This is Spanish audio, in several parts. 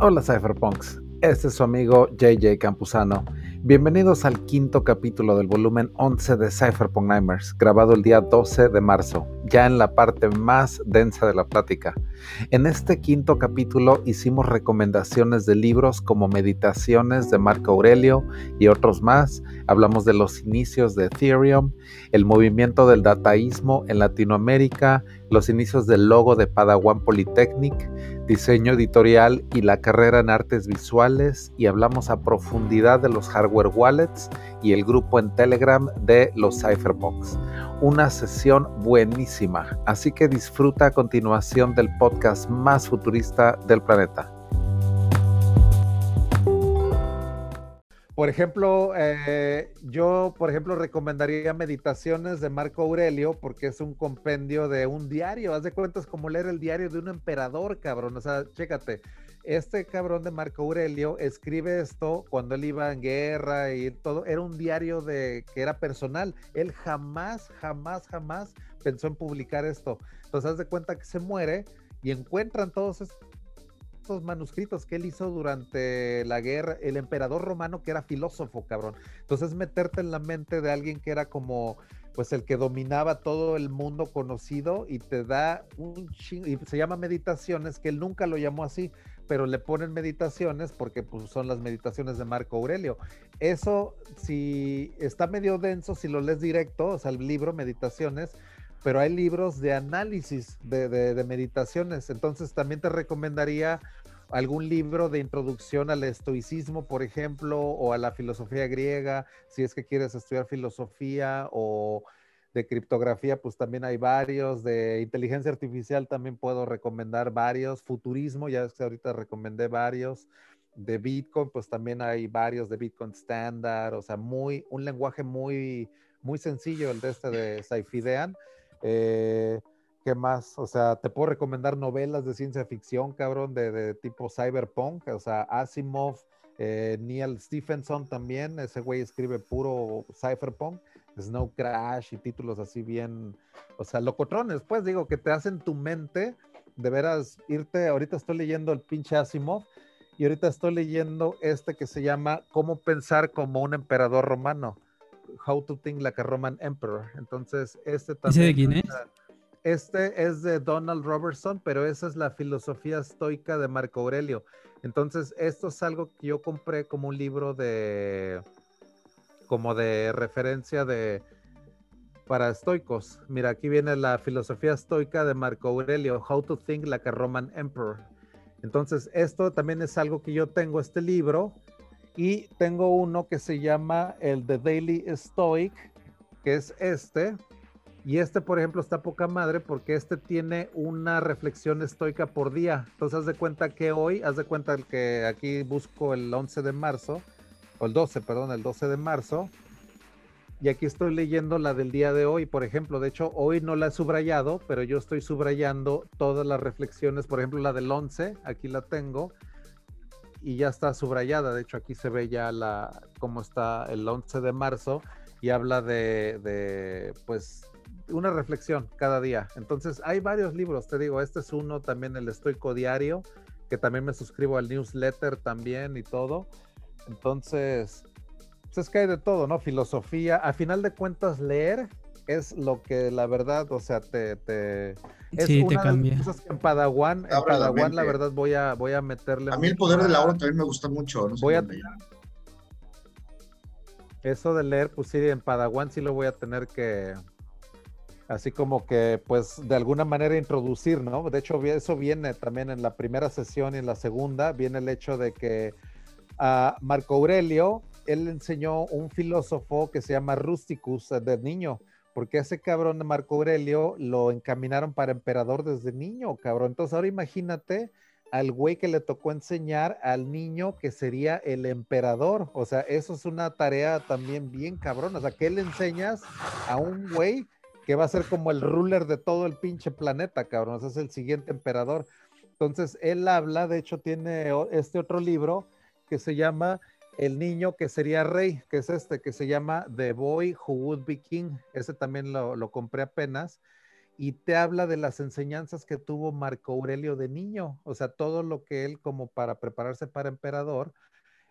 Hola Cypherpunks, este es su amigo JJ Campuzano. Bienvenidos al quinto capítulo del volumen 11 de Cypherpunk Nightmares, grabado el día 12 de marzo, ya en la parte más densa de la plática. En este quinto capítulo hicimos recomendaciones de libros como Meditaciones de Marco Aurelio y otros más. Hablamos de los inicios de Ethereum, el movimiento del dataísmo en Latinoamérica, los inicios del logo de Padawan Polytechnic, diseño editorial y la carrera en artes visuales y hablamos a profundidad de los hardware wallets y el grupo en Telegram de los Cypherbox. Una sesión buenísima, así que disfruta a continuación del podcast más futurista del planeta. Por ejemplo, eh, yo, por ejemplo, recomendaría Meditaciones de Marco Aurelio porque es un compendio de un diario. Haz de cuentas como leer el diario de un emperador, cabrón. O sea, chécate. Este cabrón de Marco Aurelio escribe esto cuando él iba en guerra y todo. Era un diario de que era personal. Él jamás, jamás, jamás pensó en publicar esto. Entonces, haz de cuenta que se muere y encuentran todos estos manuscritos que él hizo durante la guerra, el emperador romano que era filósofo, cabrón. Entonces meterte en la mente de alguien que era como pues el que dominaba todo el mundo conocido y te da un ching, y se llama meditaciones, que él nunca lo llamó así, pero le ponen meditaciones porque pues, son las meditaciones de Marco Aurelio. Eso, si está medio denso, si lo lees directo, o sea, el libro, meditaciones, pero hay libros de análisis de, de, meditaciones. Entonces también te recomendaría algún libro de introducción al estoicismo, por ejemplo, o a la filosofía griega, si es que quieres estudiar filosofía o de criptografía, pues también hay varios, de inteligencia artificial también puedo recomendar varios, futurismo, ya es que ahorita recomendé varios, de Bitcoin, pues también hay varios de Bitcoin Standard, o sea, muy, un lenguaje muy, muy sencillo el de este de Saifidean. Eh, ¿Qué más? O sea, te puedo recomendar novelas de ciencia ficción, cabrón, de, tipo cyberpunk, o sea, Asimov, eh, Neil Stephenson también, ese güey escribe puro cyberpunk, Snow Crash y títulos así bien, o sea, locotrones, pues digo, que te hacen tu mente de veras irte, ahorita estoy leyendo el pinche Asimov y ahorita estoy leyendo este que se llama Cómo pensar como un emperador romano, How to Think Like a Roman Emperor. Entonces, este también... de quién es? Este es de Donald Robertson, pero esa es la filosofía estoica de Marco Aurelio. Entonces, esto es algo que yo compré como un libro de, como de referencia de, para estoicos. Mira, aquí viene la filosofía estoica de Marco Aurelio, How to Think Like a Roman Emperor. Entonces, esto también es algo que yo tengo, este libro, y tengo uno que se llama el The Daily Stoic, que es este, y este, por ejemplo, está poca madre porque este tiene una reflexión estoica por día. Entonces, haz de cuenta que hoy, haz de cuenta que aquí busco el 11 de marzo, o el 12, perdón, el 12 de marzo. Y aquí estoy leyendo la del día de hoy, por ejemplo. De hecho, hoy no la he subrayado, pero yo estoy subrayando todas las reflexiones. Por ejemplo, la del 11, aquí la tengo. Y ya está subrayada. De hecho, aquí se ve ya la cómo está el 11 de marzo. Y habla de, de pues, una reflexión cada día. Entonces, hay varios libros, te digo, este es uno, también el Estoico Diario, que también me suscribo al newsletter también y todo. Entonces, pues es que hay de todo, ¿no? Filosofía, a final de cuentas, leer es lo que la verdad, o sea, te... te es sí, te cambia. cosas que en Padawan, en Padawan la, verdad voy a, voy a meterle... A mí el poder de la hora también me gusta mucho. voy a... Eso de leer, pues sí, en Padawan sí lo voy a tener que, así como que pues de alguna manera introducir, ¿no? De hecho, eso viene también en la primera sesión y en la segunda, viene el hecho de que a Marco Aurelio, él enseñó un filósofo que se llama Rusticus de niño, porque ese cabrón de Marco Aurelio lo encaminaron para emperador desde niño, cabrón. Entonces ahora imagínate al güey que le tocó enseñar al niño que sería el emperador. O sea, eso es una tarea también bien cabrón. O sea, ¿qué le enseñas a un güey que va a ser como el ruler de todo el pinche planeta, cabrón. es el siguiente emperador. Entonces, él habla, de hecho, tiene este otro libro que se llama El niño que sería rey, que es este, que se llama The Boy Who Would Be King. Ese también lo, compré apenas. y te habla de las enseñanzas que tuvo Marco Aurelio de niño, o sea, todo lo que él como para prepararse para emperador,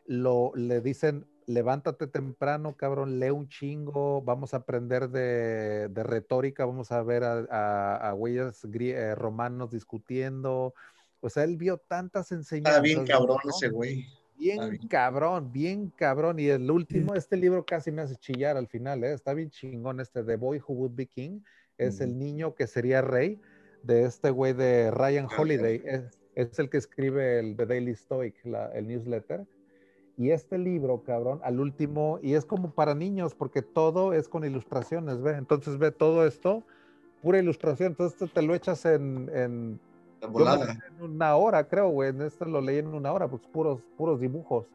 lo le dicen, levántate temprano, cabrón, lee un chingo, vamos a aprender de, retórica, vamos a ver a, a, güeyes eh, romanos discutiendo, o sea, él vio tantas enseñanzas. Está bien cabrón ese güey. Bien, cabrón, bien cabrón. Y el último, este libro casi me hace chillar al final, ¿eh? está bien chingón este, The Boy Who Would Be King, es el niño que sería rey de este güey de Ryan Holiday, es, el que escribe el The Daily Stoic, el newsletter. Y este libro, cabrón, al último, y es como para niños, porque todo es con ilustraciones, ¿ve? Entonces ve todo esto, pura ilustración, entonces te lo echas en, en una hora, creo, güey. En este lo leí en una hora, pues puros, puros dibujos.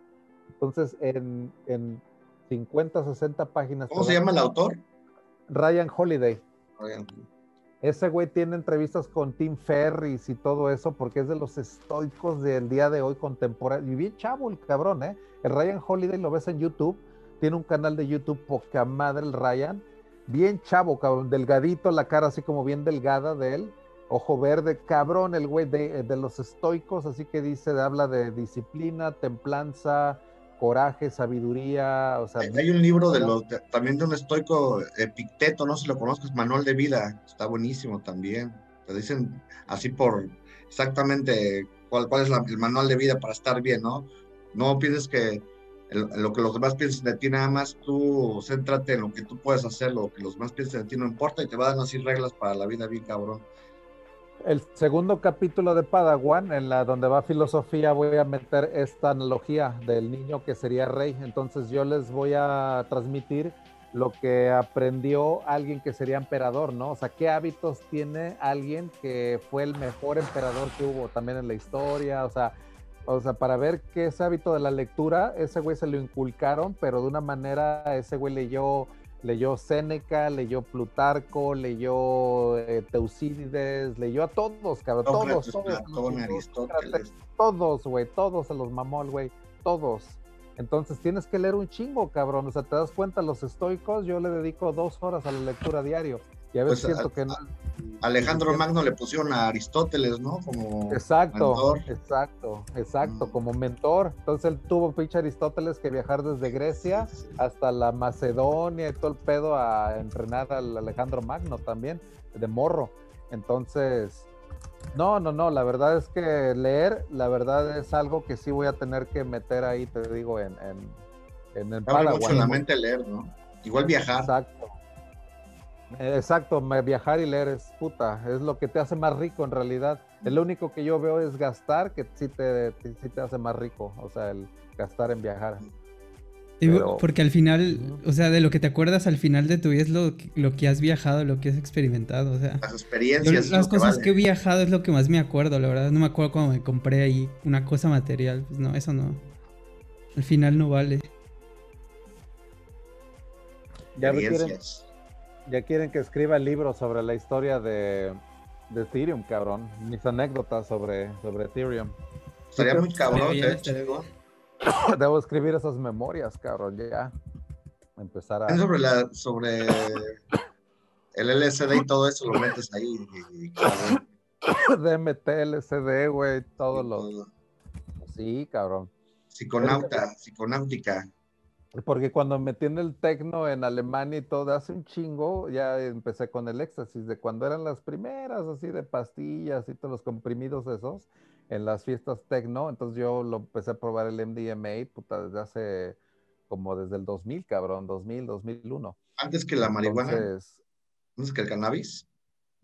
Entonces, en, en 50, 60 páginas. ¿Cómo se llama el autor? Ryan Holiday. Ese güey tiene entrevistas con Tim Ferris y todo eso porque es de los estoicos del día de hoy contemporáneo. Y bien chavo el cabrón, ¿eh? El Ryan Holiday lo ves en YouTube. Tiene un canal de YouTube poca madre el Ryan. Bien chavo, cabrón. Delgadito, la cara así como bien delgada de él. Ojo verde, cabrón, el güey de, de los estoicos. Así que dice, habla de disciplina, templanza, coraje, sabiduría, o sea... Hay un libro de los, también de un estoico, Epicteto, no sé si lo conozcas, Manual de Vida, está buenísimo también. Te dicen así por exactamente cuál, cuál es el manual de vida para estar bien, ¿no? No pienses que lo que los demás piensen de ti, nada más tú céntrate en lo que tú puedes hacer, lo que los demás piensen de ti no importa y te va a dar así reglas para la vida bien cabrón el segundo capítulo de Padawan, en la donde va filosofía, voy a meter esta analogía del niño que sería rey. Entonces yo les voy a transmitir lo que aprendió alguien que sería emperador, ¿no? O sea, qué hábitos tiene alguien que fue el mejor emperador que hubo también en la historia, o sea, o sea, para ver qué ese hábito de la lectura, ese güey se lo inculcaron, pero de una manera, ese güey leyó leyó Séneca, leyó Plutarco, leyó eh, Teucídides, leyó a todos, cabrón, todos, todos, todos, güey, todos se los mamó el güey, todos. Entonces tienes que leer un chingo, cabrón. O sea, te das cuenta, los estoicos, yo le dedico dos horas a la lectura diario. Y a veces pues, siento que no. Alejandro Magno le pusieron a Aristóteles, ¿no? Como exacto, exacto, exacto, mm. como mentor. Entonces él tuvo pinche Aristóteles que viajar desde Grecia hasta la Macedonia y todo el pedo a entrenar al Alejandro Magno también, de morro. Entonces, no, no, no, la verdad es que leer, la verdad es algo que sí voy a tener que meter ahí, te digo, en, en, en el Paraguay. mucho en la mente leer, ¿no? Igual viajar. Exacto. Exacto, viajar y leer es puta, es lo que te hace más rico en realidad. El único que yo veo es gastar, que sí te, sí te hace más rico, o sea, el gastar en viajar. Porque al final, o sea, de lo que te acuerdas al final de tu vida es lo, lo que has viajado, lo que has experimentado, o sea. Las experiencias. las cosas que, he viajado es lo que más me acuerdo, la verdad. No me acuerdo cuando me compré ahí una cosa material. Pues no, eso no. Al final no vale. Ya quieren, ya quieren que escriba el libro sobre la historia de, de Ethereum, cabrón. Mis anécdotas sobre, sobre Ethereum. Sería muy cabrón, ¿eh? Debo escribir esas memorias, cabrón, ya. Empezar a. Sobre, la, sobre el LSD y todo eso, lo metes ahí. DMT, LSD, güey, todos los. Sí, cabrón. Psiconauta, psiconáutica. Porque cuando metí en el tecno en Alemania y todo, hace un chingo, ya empecé con el éxtasis, de cuando eran las primeras, así de pastillas y todos los comprimidos esos en las fiestas tecno, entonces yo lo empecé a probar el MDMA, puta, desde hace como desde el 2000, cabrón, 2000, 2001. Antes que la marihuana. antes que el cannabis.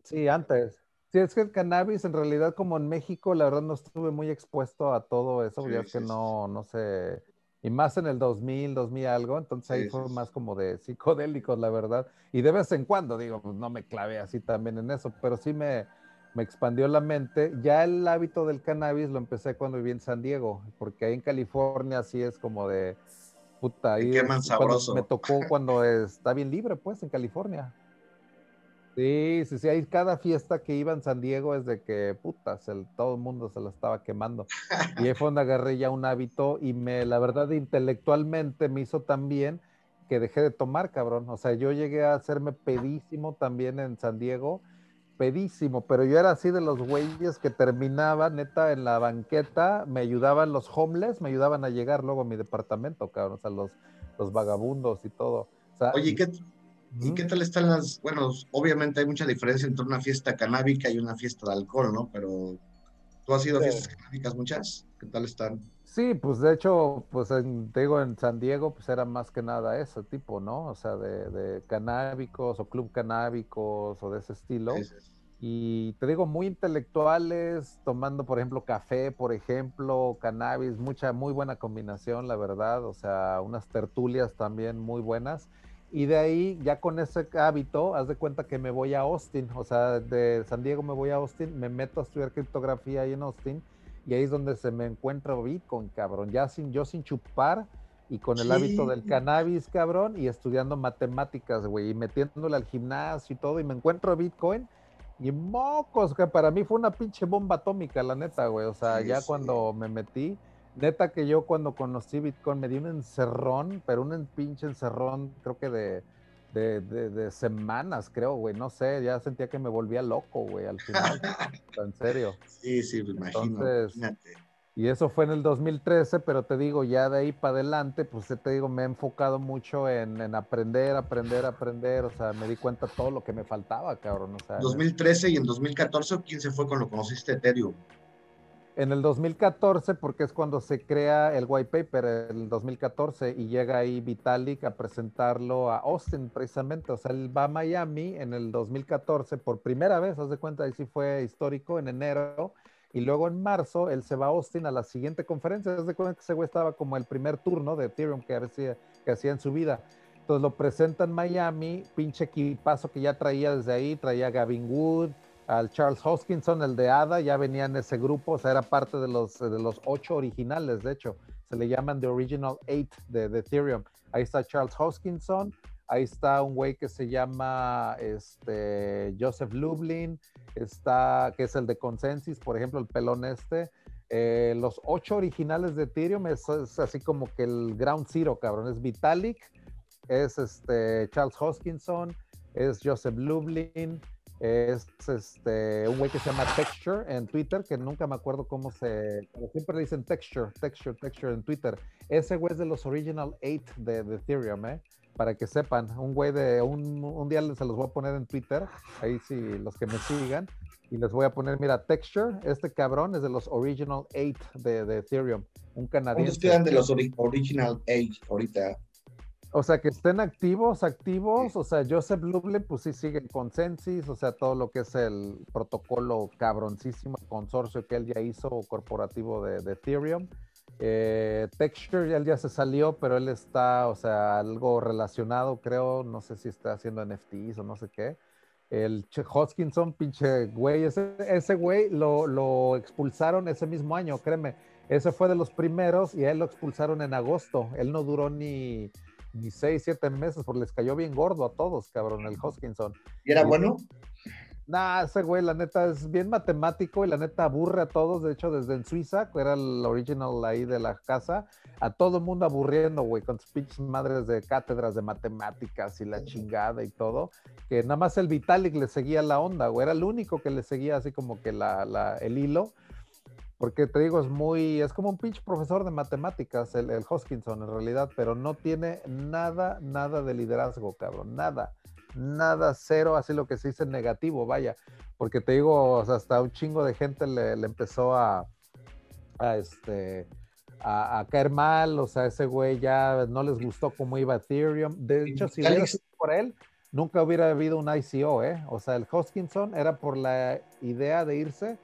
Sí, antes. Sí, es que el cannabis en realidad como en México, la verdad no estuve muy expuesto a todo eso, ya es que no, no sé, y más en el 2000, 2000 algo, entonces ahí fue más como de psicodélicos, la verdad. Y de vez en cuando, digo, pues no me clavé así también en eso, pero sí me, me expandió la mente. Ya el hábito del cannabis lo empecé cuando viví en San Diego, porque ahí en California sí es como de puta. Ahí me tocó cuando está bien libre, pues, en California. Sí, sí, sí, hay cada fiesta que iba en San Diego es de que, puta, todo el mundo se la estaba quemando. Y ahí fue donde agarré ya un hábito y me, la verdad, intelectualmente me hizo tan bien que dejé de tomar, cabrón. O sea, yo llegué a hacerme pedísimo también en San Diego pedísimo, pero yo era así de los güeyes que terminaba, neta, en la banqueta, me ayudaban los homeless, me ayudaban a llegar luego a mi departamento, cabrón, o sea, los, los vagabundos y todo. Oye, ¿qué, ¿y qué tal están las, bueno, obviamente hay mucha diferencia entre una fiesta canábica y una fiesta de alcohol, ¿no? Pero tú has ido a fiestas canábicas muchas, ¿qué tal están? Sí, pues de hecho, pues te digo, en San Diego, pues era más que nada ese tipo, ¿no? O sea, de, canábicos o club canábicos o de ese estilo. Y te digo, muy intelectuales, tomando, por ejemplo, café, por ejemplo, cannabis, mucha, muy buena combinación, la verdad. O sea, unas tertulias también muy buenas. Y de ahí, ya con ese hábito, haz de cuenta que me voy a Austin. O sea, de San Diego me voy a Austin, me meto a estudiar criptografía ahí en Austin y ahí es donde se me encuentra Bitcoin, cabrón. Ya sin, yo sin chupar y con el hábito del cannabis, cabrón, y estudiando matemáticas, güey, y metiéndole al gimnasio y todo, y me encuentro Bitcoin. Y mocos, que para mí fue una pinche bomba atómica, la neta, güey. O sea, ya cuando me metí, neta que yo cuando conocí Bitcoin me di un encerrón, pero un pinche encerrón, creo que de de, de, semanas, creo, güey, no sé, ya sentía que me volvía loco, güey, al final, en serio. Sí, sí, me imagino, Y eso fue en el 2013, pero te digo, ya de ahí para adelante, pues te digo, me he enfocado mucho en, en, aprender, aprender, aprender, o sea, me di cuenta todo lo que me faltaba, cabrón. O sea, 2013 y en 2014, ¿quién se fue cuando conociste Ethereum? En el 2014, porque es cuando se crea el white paper, el 2014, y llega ahí Vitalik a presentarlo a Austin precisamente. O sea, él va a Miami en el 2014 por primera vez, haz de cuenta, ahí sí fue histórico, en enero, y luego en marzo él se va a Austin a la siguiente conferencia. Haz de cuenta que ese güey estaba como el primer turno de Ethereum que hacía, que hacía en su vida. Entonces lo presenta en Miami, pinche equipazo que ya traía desde ahí, traía Gavin Wood, al Charles Hoskinson, el de ADA, ya venía en ese grupo, o sea, era parte de los, de los ocho originales, de hecho, se le llaman The Original Eight de, Ethereum. Ahí está Charles Hoskinson, ahí está un güey que se llama este, Joseph Lublin, está, que es el de Consensus, por ejemplo, el pelón este. Eh, los ocho originales de Ethereum es, así como que el ground zero, cabrón. Es Vitalik, es este, Charles Hoskinson, es Joseph Lublin, es este un güey que se llama Texture en Twitter, que nunca me acuerdo cómo se. Pero siempre le dicen Texture, Texture, Texture en Twitter. Ese güey es de los Original 8 de, Ethereum, ¿eh? Para que sepan, un güey de. Un, un día se los voy a poner en Twitter, ahí sí, los que me sigan. Y les voy a poner, mira, Texture, este cabrón es de los Original 8 de, de Ethereum, un canadiense. ¿Cuántos quedan de los Original 8 ahorita? O sea, que estén activos, activos. O sea, Joseph Lublin, pues sí sigue el consensus, o sea, todo lo que es el protocolo cabroncísimo, el consorcio que él ya hizo corporativo de, Ethereum. Eh, Texture, él ya se salió, pero él está, o sea, algo relacionado, creo, no sé si está haciendo NFTs o no sé qué. El che Hoskinson, pinche güey, ese, ese güey lo, lo expulsaron ese mismo año, créeme. Ese fue de los primeros y a él lo expulsaron en agosto. Él no duró ni, ni seis, siete meses, porque les cayó bien gordo a todos, cabrón, el Hoskinson. ¿Y era bueno? Nah, ese güey, la neta, es bien matemático y la neta aburre a todos. De hecho, desde en Suiza, que era el original ahí de la casa, a todo el mundo aburriendo, güey, con sus pinches madres de cátedras de matemáticas y la chingada y todo. Que nada más el Vitalik le seguía la onda, güey. Era el único que le seguía así como que la, la, el hilo porque te digo, es muy, es como un pinche profesor de matemáticas, el, el, Hoskinson en realidad, pero no tiene nada, nada de liderazgo, cabrón, nada, nada, cero, así lo que se dice negativo, vaya, porque te digo, o sea, hasta un chingo de gente le, empezó a, a este, a, caer mal, o sea, ese güey ya no les gustó cómo iba Ethereum, de hecho, si hubiera sido por él, nunca hubiera habido un ICO, ¿eh? O sea, el Hoskinson era por la idea de irse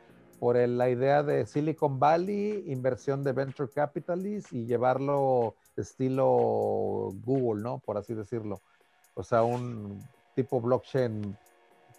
por la idea de Silicon Valley, inversión de venture capitalists y llevarlo estilo Google, ¿no? Por así decirlo. O sea, un tipo blockchain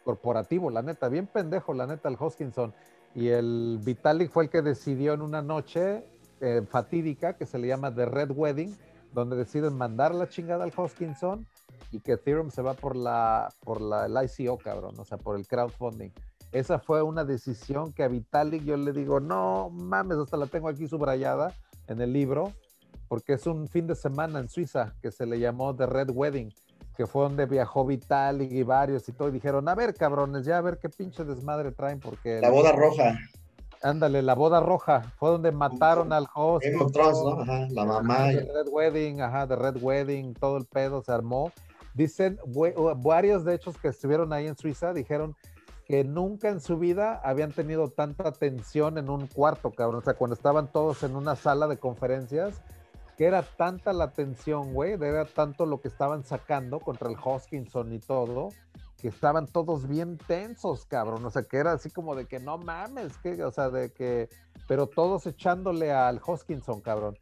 corporativo, la neta, bien pendejo, la neta, el Hoskinson. Y el Vitalik fue el que decidió en una noche eh, fatídica que se le llama The Red Wedding, donde deciden mandar la chingada al Hoskinson y que Ethereum se va por la por la el ICO, cabrón, o sea, por el crowdfunding. Esa fue una decisión que a Vitalik yo le digo, no mames, hasta la tengo aquí subrayada en el libro, porque es un fin de semana en Suiza que se le llamó The Red Wedding. que fue donde viajó Vitalik y varios y todo, y dijeron, a ver, cabrones, ya a ver qué pinche desmadre traen, porque... La boda roja. Ándale, la boda roja, fue donde mataron al host. Game of Thrones, ¿no? Ajá, la mamá. The Red Wedding, ajá, de Red Wedding, todo el pedo se armó. Dicen, bue- varios de hechos que estuvieron ahí en Suiza dijeron que nunca en su vida habían tenido tanta tensión en un cuarto, cabrón. O sea, cuando estaban todos en una sala de conferencias, que era tanta la tensión, güey, era tanto lo que estaban sacando contra el Hoskinson y todo, que estaban todos bien tensos, cabrón. O sea, que era así como de que no mames, que, o sea, de que, pero todos echándole al Hoskinson, cabrón.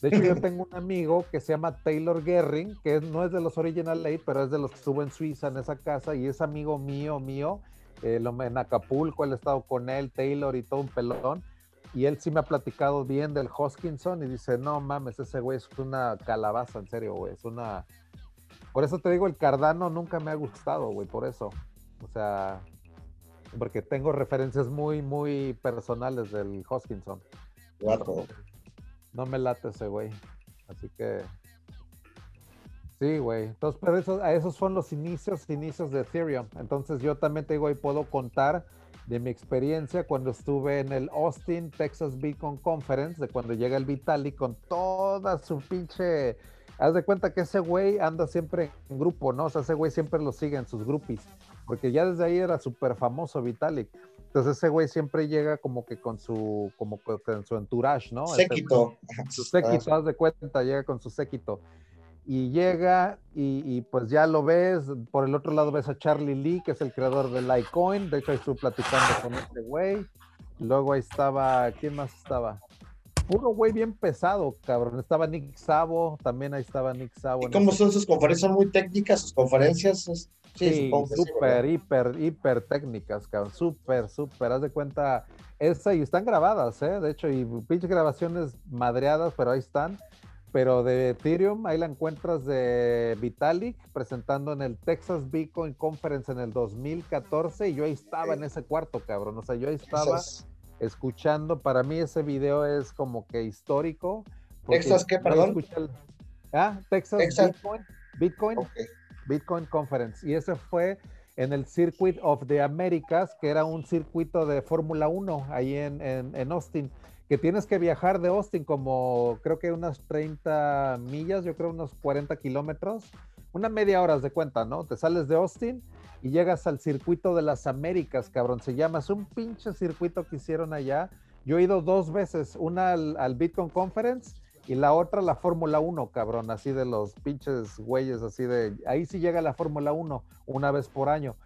De hecho, yo tengo un amigo que se llama Taylor Gerring, que no es de los Original Eight, pero es de los que estuvo en Suiza, en esa casa, y es amigo mío, mío. Eh, en Acapulco, él ha estado con él, Taylor y todo un pelón. Y él sí me ha platicado bien del Hoskinson y dice, no mames, ese güey es una calabaza, en serio, güey. Es una... Por eso te digo, el Cardano nunca me ha gustado, güey, por eso. O sea, porque tengo referencias muy, muy personales del Hoskinson. Guapo. No me late ese güey. Así que. Sí, güey. Entonces, pero eso, a esos son los inicios, inicios de Ethereum. Entonces, yo también te digo, y puedo contar de mi experiencia cuando estuve en el Austin, Texas Bitcoin Conference, de cuando llega el Vitalik con toda su pinche. Haz de cuenta que ese güey anda siempre en grupo, ¿no? O sea, ese güey siempre lo sigue en sus groupies, porque ya desde ahí era súper famoso Vitalik. Entonces ese güey siempre llega como que con su, como que con su entourage, ¿no? Séquito. su séquito, haz de cuenta, llega con su séquito. Y llega y, y, pues ya lo ves, por el otro lado ves a Charlie Lee, que es el creador de Litecoin, de hecho ahí estuve platicando con este güey. Luego ahí estaba, ¿quién más estaba? Puro güey bien pesado, cabrón. Estaba Nick Sabo, también ahí estaba Nick Sabo. ¿Y cómo son sus conferencias? ¿Son muy técnicas sus conferencias? Sí, Sí, sí, súper, ¿verdad? hiper, hiper técnicas, cabrón. Súper, súper. Haz de cuenta, esa y están grabadas, ¿eh? De hecho, y pinches grabaciones madreadas, pero ahí están. Pero de Ethereum, ahí la encuentras de Vitalik presentando en el Texas Bitcoin Conference en el 2014 y yo ahí estaba en ese cuarto, cabrón. O sea, yo ahí estaba escuchando. Para mí ese video es como que histórico. ¿Texas qué, perdón? el- Ah, Texas, Texas. Bitcoin. Bitcoin. Bitcoin Conference. Y ese fue en el Circuit of the Americas, que era un circuito de Fórmula 1 ahí en, en- en Austin, que tienes que viajar de Austin como creo que unas 30 millas, yo creo unos 40 kilómetros, una media hora de cuenta, ¿no? Te sales de Austin y llegas al circuito de las Américas, cabrón. Se llama, es un pinche circuito que hicieron allá. Yo he ido dos veces, una al, al Bitcoin Conference y la otra la Fórmula 1, cabrón, así de los pinches güeyes, así de, ahí sí llega la Fórmula 1 una vez por año.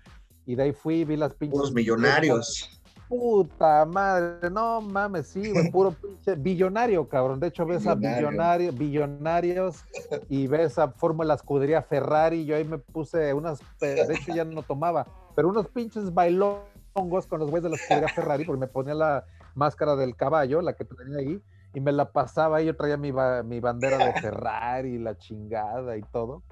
Y de ahí fui, vi las pinches... Unos millonarios. Puta madre, no mames, sí, güey, puro pinche billonario, cabrón. De hecho, ves a Billonario. billonarios, billonarios y ves a Fórmula Escudería Ferrari. Yo ahí me puse unas, de hecho ya no tomaba, pero unos pinches bailongos con los güeyes de la Escudería Ferrari, porque me ponía la máscara del caballo, la que tenía ahí, y me la pasaba y yo traía mi, ba- mi bandera de Ferrari, la chingada y todo.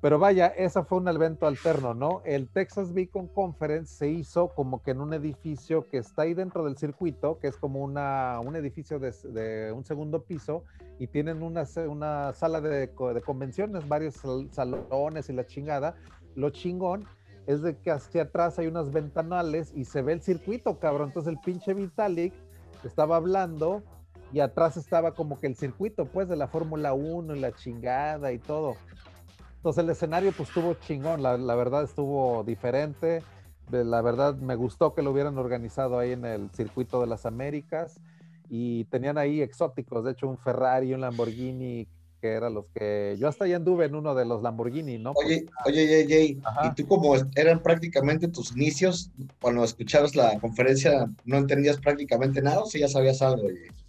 Pero vaya, ese fue un evento alterno, ¿no? El Texas Beacon Conference se hizo como que en un edificio que está ahí dentro del circuito, que es como una, un edificio de, de un segundo piso, y tienen una, una sala de, de convenciones, varios sal- salones y la chingada. Lo chingón es de que hacia atrás hay unas ventanales y se ve el circuito, cabrón. Entonces el pinche Vitalik estaba hablando y atrás estaba como que el circuito, pues, de la Fórmula 1 y la chingada y todo. Entonces el escenario pues estuvo chingón, la, la verdad estuvo diferente, de, la verdad me gustó que lo hubieran organizado ahí en el circuito de las Américas y tenían ahí exóticos, de hecho un Ferrari, un Lamborghini, que eran los que yo hasta allá anduve en uno de los Lamborghini, ¿no? Oye, oye, Jay, y tú como eran prácticamente tus inicios, cuando escuchabas la conferencia, ¿no entendías prácticamente nada o si ya sabías algo? Jay?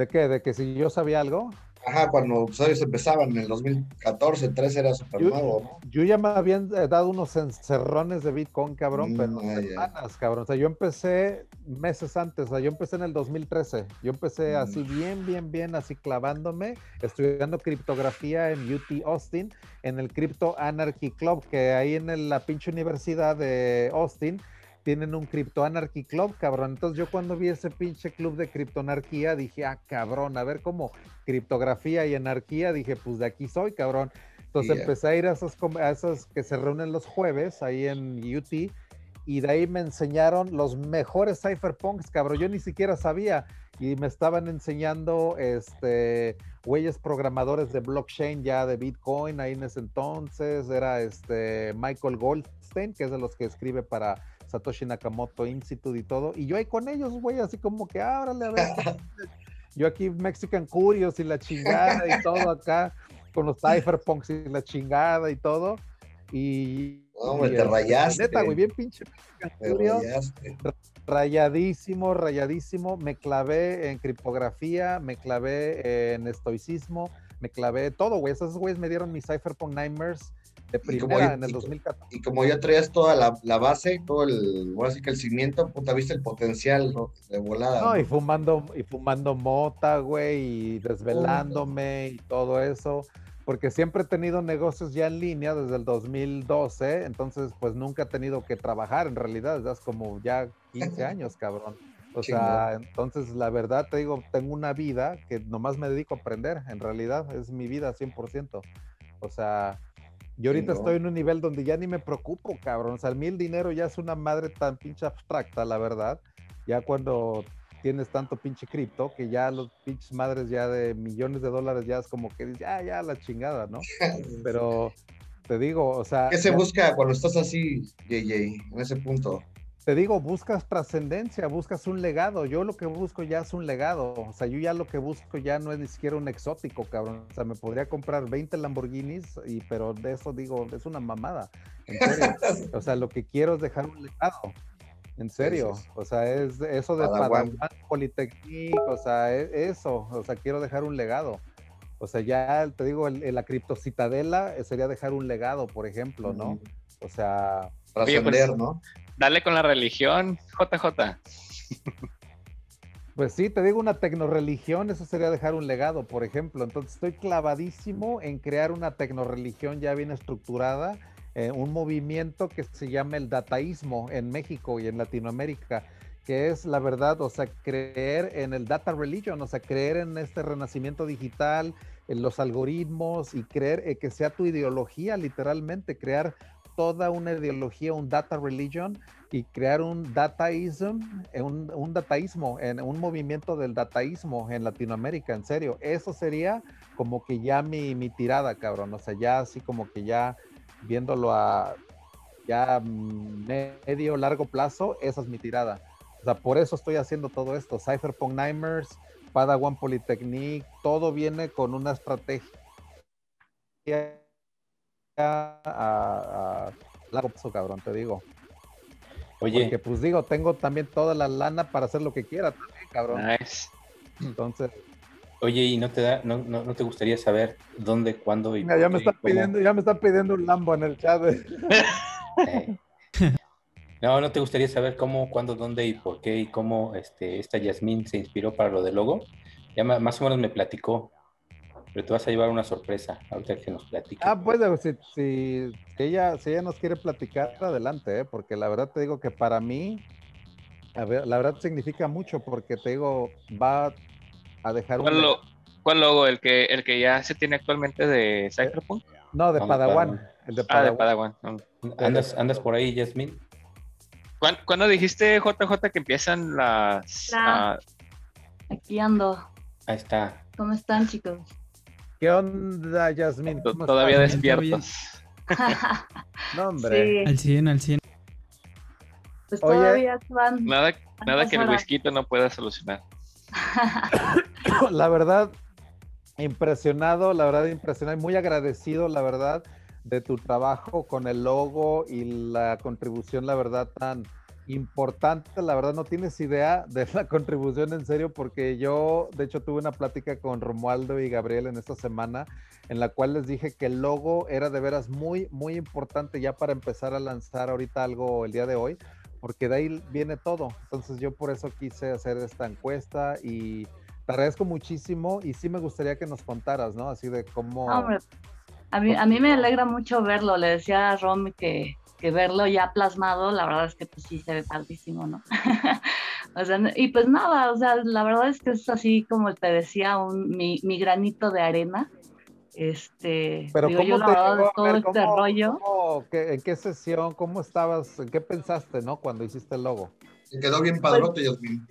¿De qué? ¿De que si yo sabía algo? Ajá, cuando pues, ellos empezaban en el 2014, 13 era súper Yo- nuevo, ¿no? Yo ya me habían eh, dado unos encerrones de Bitcoin, cabrón, Mm, pero ya. semanas, cabrón. O sea, yo empecé meses antes, o sea, yo empecé en el 2013. Yo empecé Mm. así bien, bien, bien, así clavándome, estudiando criptografía en UT Austin, en el Crypto Anarchy Club, que ahí en el- la pinche universidad de Austin tienen un Crypto Anarchy Club, cabrón. Entonces yo cuando vi ese pinche club de criptoanarquía dije, ah, cabrón, a ver cómo criptografía y anarquía, dije, pues de aquí soy, cabrón. Entonces empecé a ir a esos, a esos que se reúnen los jueves ahí en UT y de ahí me enseñaron los mejores cypherpunks, cabrón. Yo ni siquiera sabía y me estaban enseñando este güeyes programadores de blockchain ya de Bitcoin ahí en ese entonces. Era este Michael Goldstein, que es de los que escribe para Satoshi Nakamoto Institute y todo. Y yo ahí con ellos, güey, así como que, ábrale a ver. yo aquí Mexican Curios y la chingada y todo acá, con los cypherpunks y la chingada y todo. Y. No, te este, rayaste. Neta, güey, bien pinche. Rayadísimo, rayadísimo. Me clavé en criptografía, me clavé en estoicismo, me clavé todo, güey. Esos güeyes me dieron mi Cypherpunk Nightmares de primera en el 2014. Y como ya traías toda la, base, todo el, así que el cimiento, puta, viste el potencial de volada. No, y fumando, y fumando mota, güey, y desvelándome y todo eso porque siempre he tenido negocios ya en línea desde el 2012, entonces pues nunca he tenido que trabajar en realidad, es como ya 15 años, cabrón. O sea, entonces la verdad te digo, tengo una vida que nomás me dedico a aprender, en realidad es mi vida 100%. O sea, yo ahorita estoy en un nivel donde ya ni me preocupo, cabrón. O sea, el mil dinero ya es una madre tan pinche abstracta, la verdad. Ya cuando tienes tanto pinche cripto que ya los pinches madres ya de millones de dólares ya es como que ya, ya la chingada, ¿no? Pero te digo, o sea... ¿Qué se busca cuando estás así, JJ, en ese punto? Te digo, buscas trascendencia, buscas un legado. Yo lo que busco ya es un legado. O sea, yo ya lo que busco ya no es ni siquiera un exótico, cabrón. O sea, me podría comprar 20 Lamborghinis, y, pero de eso digo, es una mamada. En serio. o sea, lo que quiero es dejar un legado. En serio, o sea, es eso de Padawan, Polytechnic, o sea, e, eso, o sea, quiero dejar un legado. O sea, ya te digo, el, la criptocitadela eh, sería dejar un legado, por ejemplo, ¿no? O sea, trascender, pues, ¿no? Dale con la religión, JJ. Pues sí, te digo una tecnoreligión, eso sería dejar un legado, por ejemplo. Entonces estoy clavadísimo en crear una tecnoreligión ya bien estructurada eh, un movimiento que se llama el dataísmo en México y en Latinoamérica, que es la verdad, o sea, creer en el data religion, o sea, creer en este renacimiento digital, en los algoritmos y creer eh, que sea tu ideología, literalmente, crear toda una ideología, un data religion y crear un dataism, un, un dataísmo, un movimiento del dataísmo en Latinoamérica, en serio. Eso sería como que ya mi, mi tirada, cabrón. O sea, ya así como que ya viéndolo a ya medio largo plazo, esa es mi tirada. O sea, por eso estoy haciendo todo esto. Cypherpunk Nightmares, Padawan Polytechnic, todo viene con una estrategia a, largo plazo, cabrón, te digo. Oye. Porque pues digo, tengo también toda la lana para hacer lo que quiera también, cabrón. Entonces, Oye, ¿y no te da, no, no, te gustaría saber dónde, cuándo y ya me están pidiendo, ya me están pidiendo un Lambo en el chat. Eh. No, ¿no te gustaría saber cómo, cuándo, dónde y por qué y cómo este, esta Yasmín se inspiró para lo de logo? Ya más o menos me platicó, pero te vas a llevar una sorpresa ahorita que nos platique. Ah, pues si, si, ella, si ella nos quiere platicar, adelante, ¿eh? porque la verdad te digo que para mí, a ver, la verdad significa mucho, porque te digo, va a dejar ¿Cuál, un... ¿Cuál logo? ¿El que, ¿El que ya se tiene actualmente de Cyberpunk? No, de Padawan. El de Padawan. Ah, de Padawan. ¿Andas, ¿Andas por ahí, Jasmine? ¿Cuándo, dijiste, JJ, que empiezan las... Aquí ando. Ahí está. ¿Cómo están, chicos? ¿Qué onda, Jasmine? Todavía despiertos. no, hombre. Al 100, al 100. Pues todavía van. Nada, nada que el whisky no pueda solucionar. la verdad, impresionado, la verdad, impresionado y muy agradecido, la verdad, de tu trabajo con el logo y la contribución, la verdad, tan importante. La verdad, no tienes idea de la contribución en serio, porque yo, de hecho, tuve una plática con Romualdo y Gabriel en esta semana, en la cual les dije que el logo era de veras muy, muy importante ya para empezar a lanzar ahorita algo el día de hoy porque de ahí viene todo. Entonces yo por eso quise hacer esta encuesta y te agradezco muchísimo y sí me gustaría que nos contaras, ¿no? Así de cómo... a, mí, a mí me alegra mucho verlo, le decía a Rom que, que verlo ya plasmado, la verdad es que pues sí se ve padrísimo, ¿no? o sea, y pues nada, o sea, la verdad es que es así como te decía, un, mi, mi granito de arena Este, Pero digo, ¿cómo yo la te verdad, llegó todo ver? este ¿Cómo- rollo. cómo- qué- ¿En qué sesión? ¿Cómo estabas? ¿En qué pensaste, no? Cuando hiciste el logo. Te quedó bien padrote, Yasmin.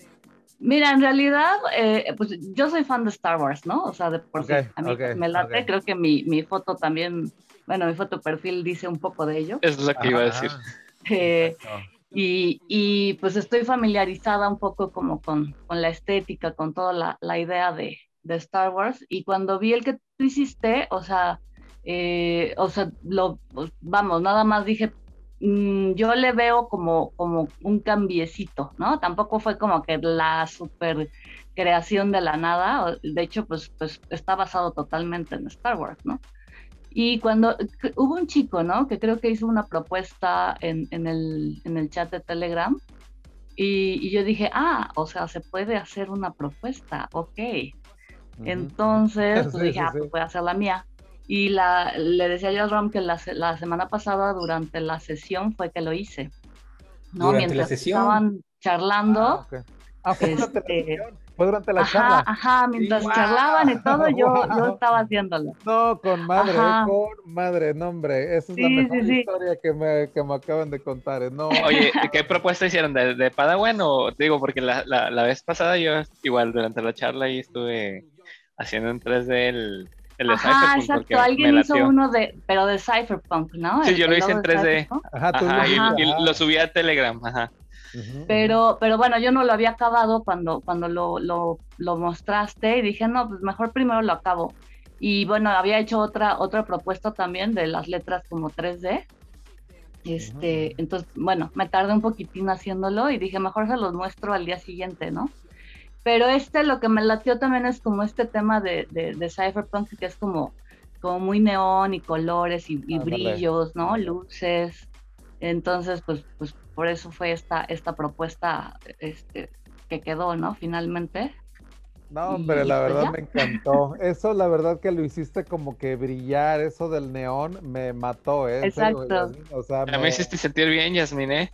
Mira, en realidad, eh, pues yo soy fan de Star Wars, ¿no? O sea, de por sí, Ok, a mí me late, creo que mi, mi foto también, bueno, mi foto perfil dice un poco de ello. Es lo que iba a decir. Eh, y, y, pues estoy familiarizada un poco como con, con la estética, con toda la, la idea de, de Star Wars. Y cuando vi el que tú hiciste, o sea, eh, o sea, lo, pues, vamos, nada más dije, mm, yo le veo como, como un cambiecito, ¿no? Tampoco fue como que la super creación de la nada, de hecho, pues, pues está basado totalmente en Star Wars, ¿no? Y cuando hubo un chico, ¿no? Que creo que hizo una propuesta en, en el, en el chat de Telegram. Y, y yo dije, ah, o sea, se puede hacer una propuesta, ok. Ujú. Entonces, pues Sí, dije, sí, ah, sí. pues voy a hacer la mía. Y la, le decía yo a Rom que la, la semana pasada, durante la sesión, fue que lo hice. ¿no? Durante la Mientras sesión. estaban charlando. Ah, ok. Ah, fue la Este, fue durante la Ajá, charla. ajá, mientras ¡Guau! charlaban y todo, yo, yo ¡Guau! estaba haciéndolo. No, con madre, Ajá. con madre, no, hombre. Esa es la Sí, mejor sí, sí. historia que me, que me acaban de contar. eh, No, Oye, ¿qué propuesta hicieron? ¿De, de Padawan o digo? Porque la, la, la vez pasada yo igual durante la charla ahí estuve haciendo en 3D el, el de Ajá, porque exacto. Alguien hizo uno de, pero de Cypherpunk, ¿no? Sí, El- yo lo hice en logo de 3D. Cypherpunk. ajá, tú Ajá, lo y, Ajá. y lo subí a Telegram, ajá. Pero, pero bueno, yo no lo había acabado cuando, cuando lo, lo, lo mostraste y dije, no, pues mejor primero lo acabo. Y bueno, había hecho otra, otra propuesta también de las letras como 3D. Este, entonces, bueno, me tardé un poquitín haciéndolo y dije, mejor se los muestro al día siguiente, ¿no? Pero este lo que me latió también es como este tema de, de, de Cypherpunk, que es como, como muy neón y colores y, brillos, ¿no? Luces. Entonces, pues, pues por eso fue esta, esta propuesta este, que quedó, ¿no? Finalmente. No, hombre, la pues verdad ya. me encantó. Eso, la verdad que lo hiciste como que brillar, eso del neón me mató, ¿eh? Exacto. O sea, Ya me me- hiciste sentir bien, Yasmin, ¿eh?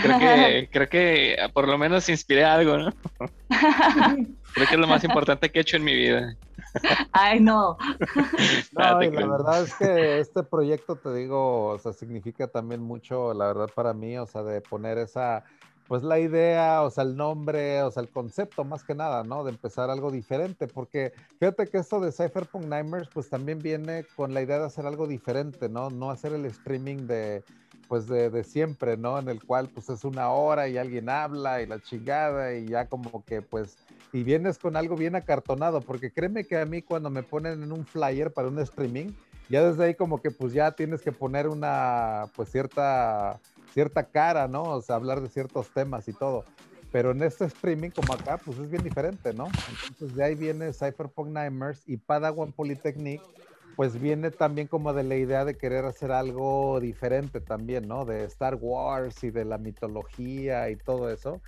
Creo que, creo que por lo menos inspiré algo, ¿no? Creo que es lo más importante que he hecho en mi vida. Ay, no. No, y la verdad es que este proyecto, te digo, o sea, significa también mucho, la verdad, para mí, o sea, de poner esa, pues la idea, o sea, el nombre, o sea, el concepto más que nada, ¿no? De empezar algo diferente, porque fíjate que esto de Cypherpunk Nightmares, pues también viene con la idea de hacer algo diferente, ¿no? No hacer el streaming de, pues de, de siempre, ¿no? En el cual, pues es una hora y alguien habla y la chingada y ya como que, pues, y vienes con algo bien acartonado, porque créeme que a mí cuando me ponen en un flyer para un streaming, ya desde ahí como que pues ya tienes que poner una pues cierta cierta cara, ¿no? O sea, hablar de ciertos temas y todo. Pero en este streaming como acá pues es bien diferente, ¿no? Entonces de ahí viene Cypherpunk Nightmares y Padawan Polytechnic pues viene también como de la idea de querer hacer algo diferente también, ¿no? De Star Wars y de la mitología y todo eso.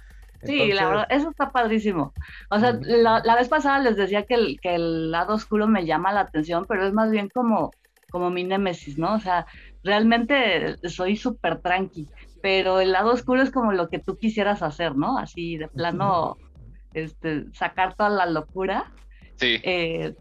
Sí, la verdad, eso está padrísimo. O sea, la, la vez pasada les decía que el, que el lado oscuro me llama la atención, pero es más bien como, como mi némesis, ¿no? O sea, realmente soy súper tranqui, pero el lado oscuro es como lo que tú quisieras hacer, ¿no? Así de plano, este, sacar toda la locura. Sí. Eh,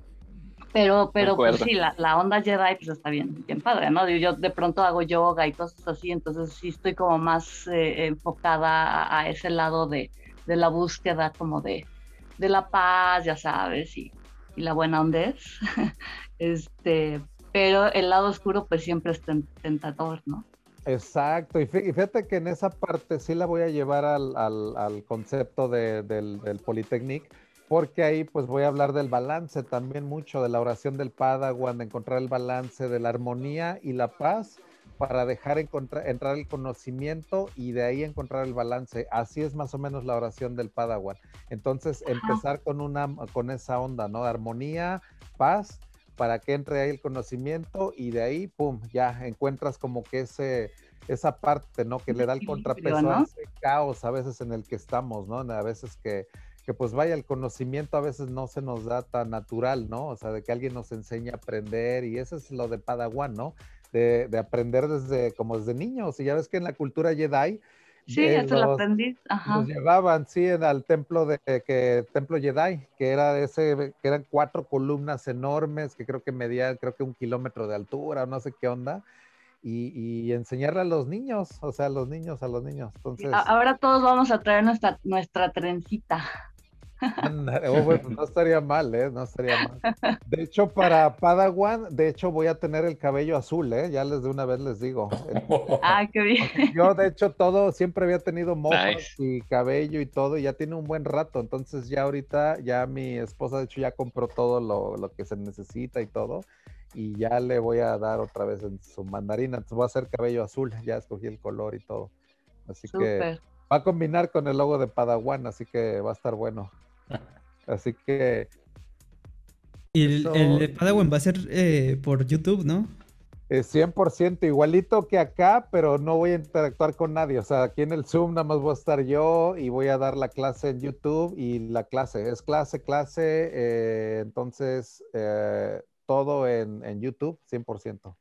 pero, pero pues sí, la, la onda Jedi pues está bien, bien padre, ¿no? Yo de pronto hago yoga y cosas así, entonces sí estoy como más eh, enfocada a, a ese lado de, de la búsqueda como de, de la paz, ya sabes, y, y la buena onda es. este, pero el lado oscuro pues siempre es ten- tentador, ¿no? Exacto, y fíjate que en esa parte sí la voy a llevar al, al- al concepto de- del, del Polytechnic, porque ahí pues voy a hablar del balance también mucho, de la oración del Padawan, de encontrar el balance de la armonía y la paz para dejar entrar el conocimiento y de ahí encontrar el balance. Así es más o menos la oración del Padawan. Entonces, empezar con, una, con esa onda, ¿no? Armonía, paz, para que entre ahí el conocimiento y de ahí, pum, ya encuentras como que ese, esa parte, ¿no? Que le da el contrapeso ¿no? a ese caos a veces en el que estamos, ¿no? A veces que, que pues vaya, el conocimiento a veces no se nos da tan natural, ¿no? O sea, de que alguien nos enseña a aprender y eso es lo de Padawan, ¿no? De, de aprender desde, como desde niños. Y ya ves que en la cultura Jedi, Sí, Eh, eso lo los- aprendí. Ajá. Nos llevaban, sí, al templo de que templo Jedi, que era ese, que eran cuatro columnas enormes, que creo que medían, creo que un kilómetro de altura, no sé qué onda, y, y enseñarle a los niños, o sea, a los niños, a los niños. Entonces, Ahora todos vamos a traer nuestra, nuestra trencita. Oh, bueno, no estaría mal, ¿eh? No estaría mal. De hecho, para Padawan, de hecho, voy a tener el cabello azul, ¿eh? Ya les de una vez les digo. Ah, qué bien. Yo, de hecho, todo, siempre había tenido mofas Nice. y cabello y todo, y ya tiene un buen rato. Entonces, ya ahorita, ya mi esposa, de hecho, ya compró todo lo, lo que se necesita y todo, y ya le voy a dar otra vez en su mandarina. Entonces, voy a hacer cabello azul, ya escogí el color y todo. Así que va a combinar con el logo de Padawan, así que va a estar bueno. Así que Y el, Eso- el de Padawan va a ser eh, por YouTube, ¿no? eh, 100% igualito que acá, pero no voy a interactuar con nadie. O sea, aquí en el Zoom nada más voy a estar yo y voy a dar la clase en YouTube y la clase es clase, clase. eh, entonces, eh, todo en, en YouTube, 100%.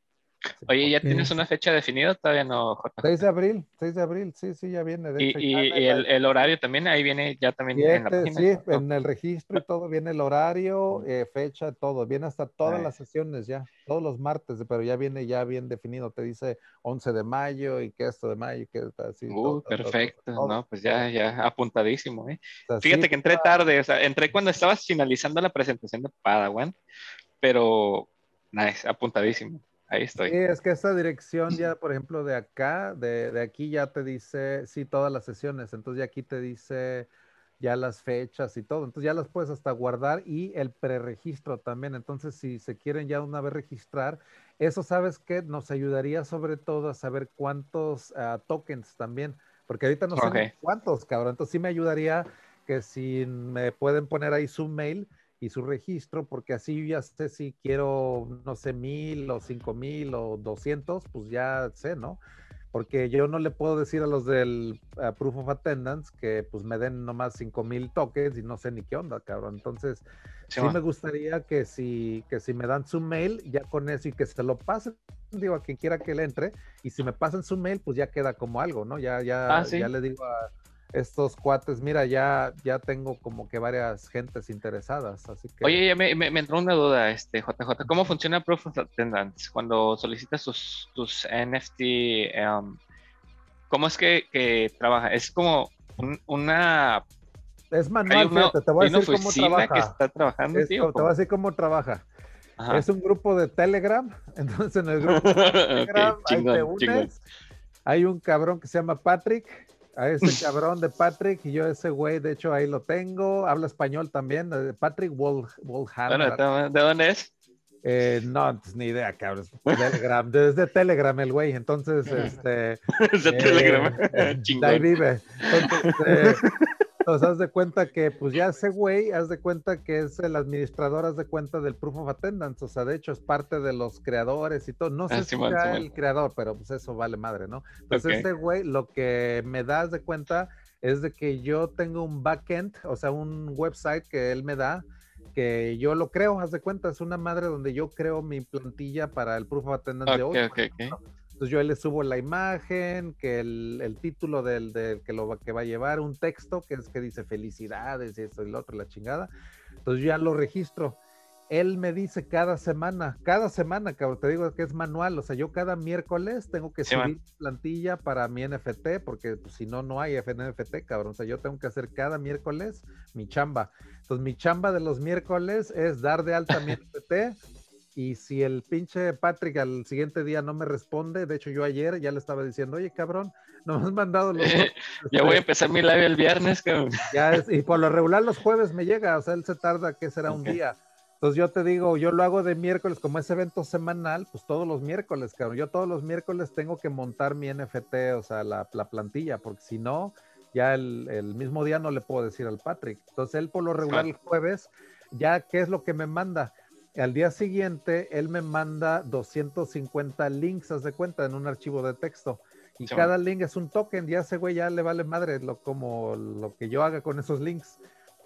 Oye, ¿ya tienes una fecha definida? Todavía no, J. 6 de abril, 6 de abril, sí, sí, ya viene. De Y, hecho, y- ya y me- el, el horario también, ahí viene ya también en la página. sí, ¿no? en el registro y todo, viene el horario, eh, fecha, todo, viene hasta todas las sesiones ya, todos los martes, pero ya viene ya bien definido, te dice 11 de mayo y que esto de mayo y que así. Uh, todo, todo, todo, perfecto, todo, no, pues ya, ya apuntadísimo, ¿eh? o sea, Fíjate sí, que entré tarde, o sea, entré cuando estabas finalizando la presentación de Padawan, pero nice, apuntadísimo. Ahí estoy. Sí, es que esta dirección ya, por ejemplo, de acá, de, de aquí ya te dice, sí, todas las sesiones, entonces ya aquí te dice ya las fechas y todo, entonces ya las puedes hasta guardar y el preregistro también, entonces si se quieren ya una vez registrar, eso sabes que nos ayudaría sobre todo a saber cuántos ah, tokens también, porque ahorita no sé ni Ok. cuántos, cabrón, entonces sí me ayudaría que si me pueden poner ahí su mail y su registro, porque así yo ya sé si quiero, no sé, mil o cinco mil o doscientos, pues ya sé, ¿no? Porque yo no le puedo decir a los del ah, Proof of Attendance que pues me den nomás cinco mil tokens y no sé ni qué onda, cabrón. Entonces, sí, me gustaría que si, que si me dan su mail, ya con eso y que se lo pasen, digo, a quien quiera que le entre, y si me pasan su mail, pues ya queda como algo, ¿no? Ya, ya, Ah, sí. ya le digo a estos cuates, mira, ya, ya tengo como que varias gentes interesadas, así que... Oye, ya me, me- me entró una duda, este, JJ. ¿Cómo funciona Proof of Attendance cuando solicitas tus, tus NFT? em, ¿Cómo es que, que trabaja? ¿Es como un- una, es manual, una, fíjate, te voy a decir cómo que trabaja. está trabajando? Es te voy a decir cómo trabaja. Ajá. Es un grupo de Telegram, entonces en el grupo de Telegram Ok, ahí te chingón. Hay un cabrón que se llama Patrick, a ese cabrón de Patrick, y yo ese güey, de hecho ahí lo tengo, habla español también, Patrick Wol- Wolhammer. Bueno, ¿de dónde es? Eh, no, pues, ni idea, cabrón. Telegram, desde Telegram el güey, entonces, este... Es de eh, Telegram. eh, ahí vive. Entonces, eh, entonces, haz de cuenta que, pues ya ese güey, haz de cuenta que es el administrador, haz de cuenta del Proof of Attendance, o sea, de hecho es parte de los creadores y todo. No sé Ah, si Simón, sea Simón. el creador, pero pues eso vale madre, ¿no? Entonces, Ok. este güey, lo que me das de cuenta es de que yo tengo un backend, o sea, un website que él me da, que yo lo creo, haz de cuenta, es una madre donde yo creo mi plantilla para el Proof of Attendance de hoy. Entonces yo ahí le subo la imagen, que el, el título del, del que lo va, que va a llevar, un texto que es que dice felicidades y esto y lo otro, la chingada. Entonces yo ya lo registro. Él me dice cada semana, cada semana, cabrón, te digo que es manual, o sea, yo cada miércoles tengo que Sí, man. subir plantilla para mi NFT, porque pues, si no, no hay NFT, cabrón, o sea, yo tengo que hacer cada miércoles mi chamba. Entonces mi chamba de los miércoles es dar de alta mi NFT, y si el pinche Patrick al siguiente día no me responde, de hecho yo ayer ya le estaba diciendo, oye cabrón, no me has mandado los... dos, Ya voy a este, empezar mi live el viernes, cabrón. ya es- y por lo regular los jueves me llega, o sea, él se tarda, que será un Ok. día. Entonces yo te digo, yo lo hago de miércoles, como es evento semanal, pues todos los miércoles, cabrón. Yo todos los miércoles tengo que montar mi NFT, o sea, la, la plantilla, porque si no, ya el, el mismo día no le puedo decir al Patrick. Entonces él por lo regular el jueves, ya, ¿qué es lo que me manda? Al día siguiente, él me manda 250 links, haz de cuenta, en un archivo de texto. Y Sí, cada link es un token, ya ese güey ya le vale madre lo, como lo que yo haga con esos links.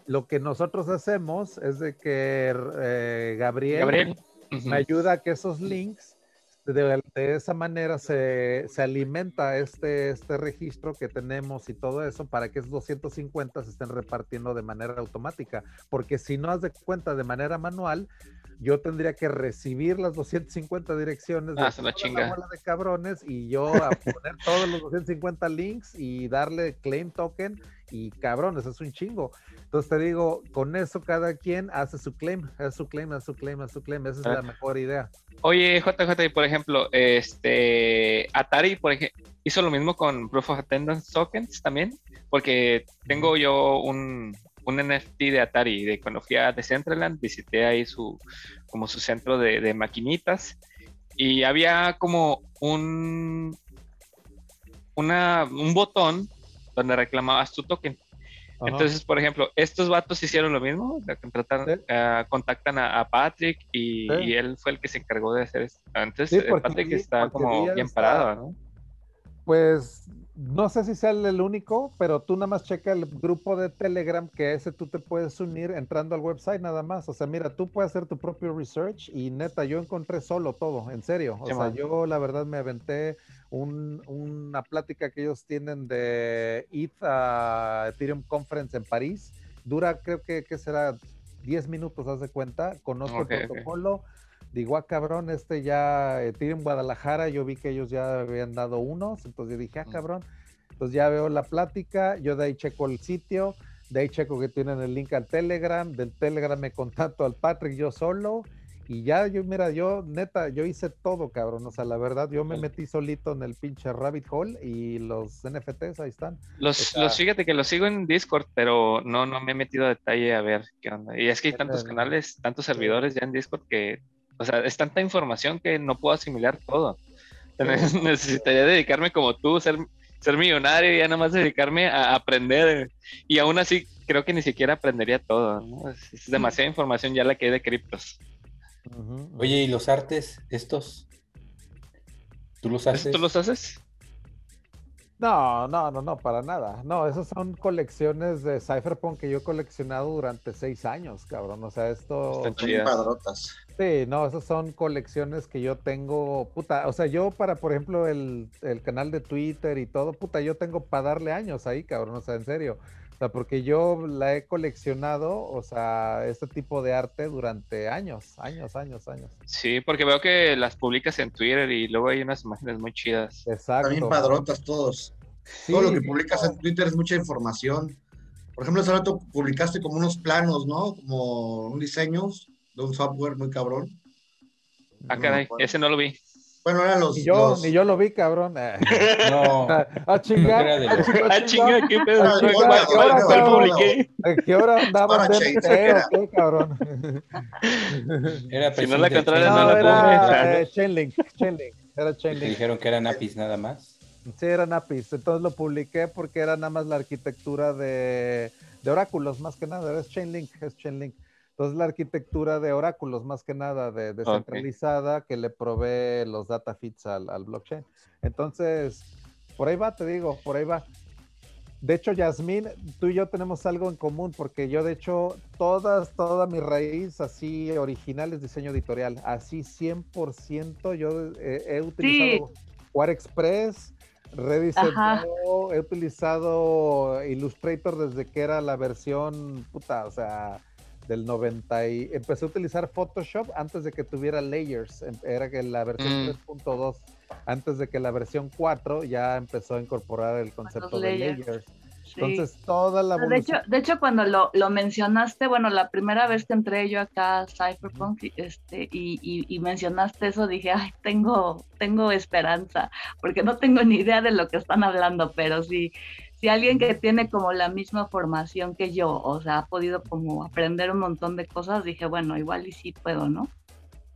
Lo que nosotros hacemos es de que eh, Gabriel, Gabriel. Me ayuda a que esos links de, esa manera se, se, alimenta este, este registro que tenemos y todo eso para que esos 250 se estén repartiendo de manera automática. Porque si no has de cuenta de manera manual, yo tendría que recibir las 250 direcciones ah, de la chinga. de cabrones y yo a poner todos los 250 links y darle claim token y cabrones, es un chingo. Entonces te digo, con eso cada quien hace su claim, hace su claim, hace su claim, hace su claim. Esa es la mejor idea. Oye, JJ, por ejemplo, este Atari, por ejemplo, hizo lo mismo con Proof of Attendance Tokens también, porque tengo yo un, un NFT de Atari, de cuando fui a Decentraland, visité ahí su, como su centro de, maquinitas y había como un, una, un botón donde reclamabas tu token. Entonces, por ejemplo, estos vatos hicieron lo mismo, ah, contactan a, Patrick y, él fue el que se encargó de hacer esto. Eh, Patrick está como bien parado, ¿no? Pues no sé si sea el único, pero tú nada más checa el grupo de Telegram que ese tú te puedes unir entrando al website nada más. O sea, mira, tú puedes hacer tu propio research y neta, yo encontré solo todo, en serio. O sea, yo la verdad me aventé una plática que ellos tienen de ETH a Ethereum Conference en París. Dura, creo que, que será 10 minutos, haz de cuenta. Conozco el protocolo. Digo, ah, cabrón, este ya eh, en Guadalajara, yo vi que ellos ya habían dado unos, entonces dije, ah, cabrón, entonces ya veo la plática, yo de ahí checo el sitio, de ahí checo que tienen el link al Telegram, del Telegram me contacto al Patrick yo solo, y ya yo, mira, yo neta, yo hice todo, cabrón, o sea, la verdad, yo me metí solito en el pinche rabbit hole y los NFTs ahí están. Los, los fíjate que los sigo en Discord, pero no, no me he metido a detalle a ver qué onda. Y es que hay tantos canales, tantos servidores ya en Discord que o sea, es tanta información que no puedo asimilar todo. Necesitaría dedicarme como tú, ser, ser millonario y ya más dedicarme a aprender. Y aún así, creo que ni siquiera aprendería todo. Es, demasiada información ya la que hay de criptos. Oye, ¿y los artes estos? ¿Tú los haces? ¿Tú los haces? No, no, no, no, para nada. No, esas son colecciones de Cypherpunk que yo he coleccionado durante seis años, cabrón. O sea, esto. Están padrotas. Sí, no, esas son colecciones que yo tengo, puta. O sea, yo para, por ejemplo, el, el canal de Twitter y todo, puta, yo tengo para darle años ahí, cabrón. O sea, en serio. O sea, porque yo la he coleccionado, o sea, este tipo de arte durante años, años, años, años. Sí, porque veo que las publicas en Twitter y luego hay unas imágenes muy chidas. Exacto. También padrotas todos. Todo lo que publicas en Twitter es mucha información. Por ejemplo, hace rato publicaste como unos planos, ¿no? Como un diseño de un software muy cabrón. Ah, caray, ese no lo vi. Bueno, eran los. Ni yo, ni yo lo vi, cabrón. No. A chingar. A chingar, qué pedo. ¿Cuál publiqué? ¿Qué hora andaba de cabrón? Era si no la contraria, no, la era, eh, Chainlink. Chainlink. Era Chainlink. dijeron que eran APIs nada más. Sí, eran APIs. Entonces lo publiqué porque era nada más la arquitectura de, de oráculos, más que nada. Es Chainlink, es Chainlink. Entonces la arquitectura de oráculos, más que nada, de descentralizada, que le provee los data feeds al, blockchain. Entonces, por ahí va, te digo, por ahí va. De hecho, Yasmín, tú y yo tenemos algo en común, porque yo, de hecho, todas, toda mi raíz así original es diseño editorial. Así 100% yo he utilizado sí. Express, rediseñado, he utilizado Illustrator desde que era la versión, puta, o sea, del 90 y empecé a utilizar Photoshop antes de que tuviera layers, em, era que la versión 3.2, mm. antes de que la versión 4 ya empezó a incorporar el concepto de layers. Entonces, toda la de hecho, de hecho, cuando lo, lo, mencionaste, bueno, la primera vez que entré yo acá a Cypherpunk este, y, y, mencionaste eso, dije, ay, tengo, tengo esperanza, porque no tengo ni idea de lo que están hablando, pero sí, si alguien que tiene como la misma formación que yo, o sea, ha podido como aprender un montón de cosas, dije, bueno, igual y sí puedo, ¿no?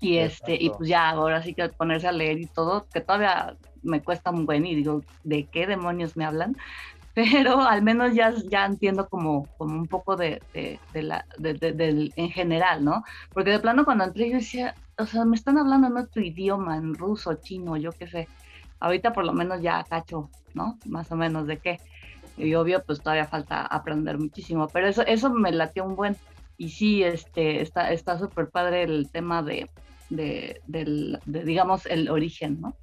Y este, y pues ya, ahora sí que ponerse a leer y todo, que todavía me cuesta muy buen y digo, ¿de qué demonios me hablan? Pero al menos ya, ya entiendo como, como un poco de, de, la, de, en general, ¿no? Porque de plano cuando entré yo decía, o sea, me están hablando en otro idioma, en ruso, chino, yo qué sé. Ahorita por lo menos ya cacho, ¿no? Más o menos de qué y obvio pues todavía falta aprender muchísimo, pero eso, eso me latió un buen. Y sí, este, está súper padre el tema de, de, del, de, digamos, el origen, ¿no?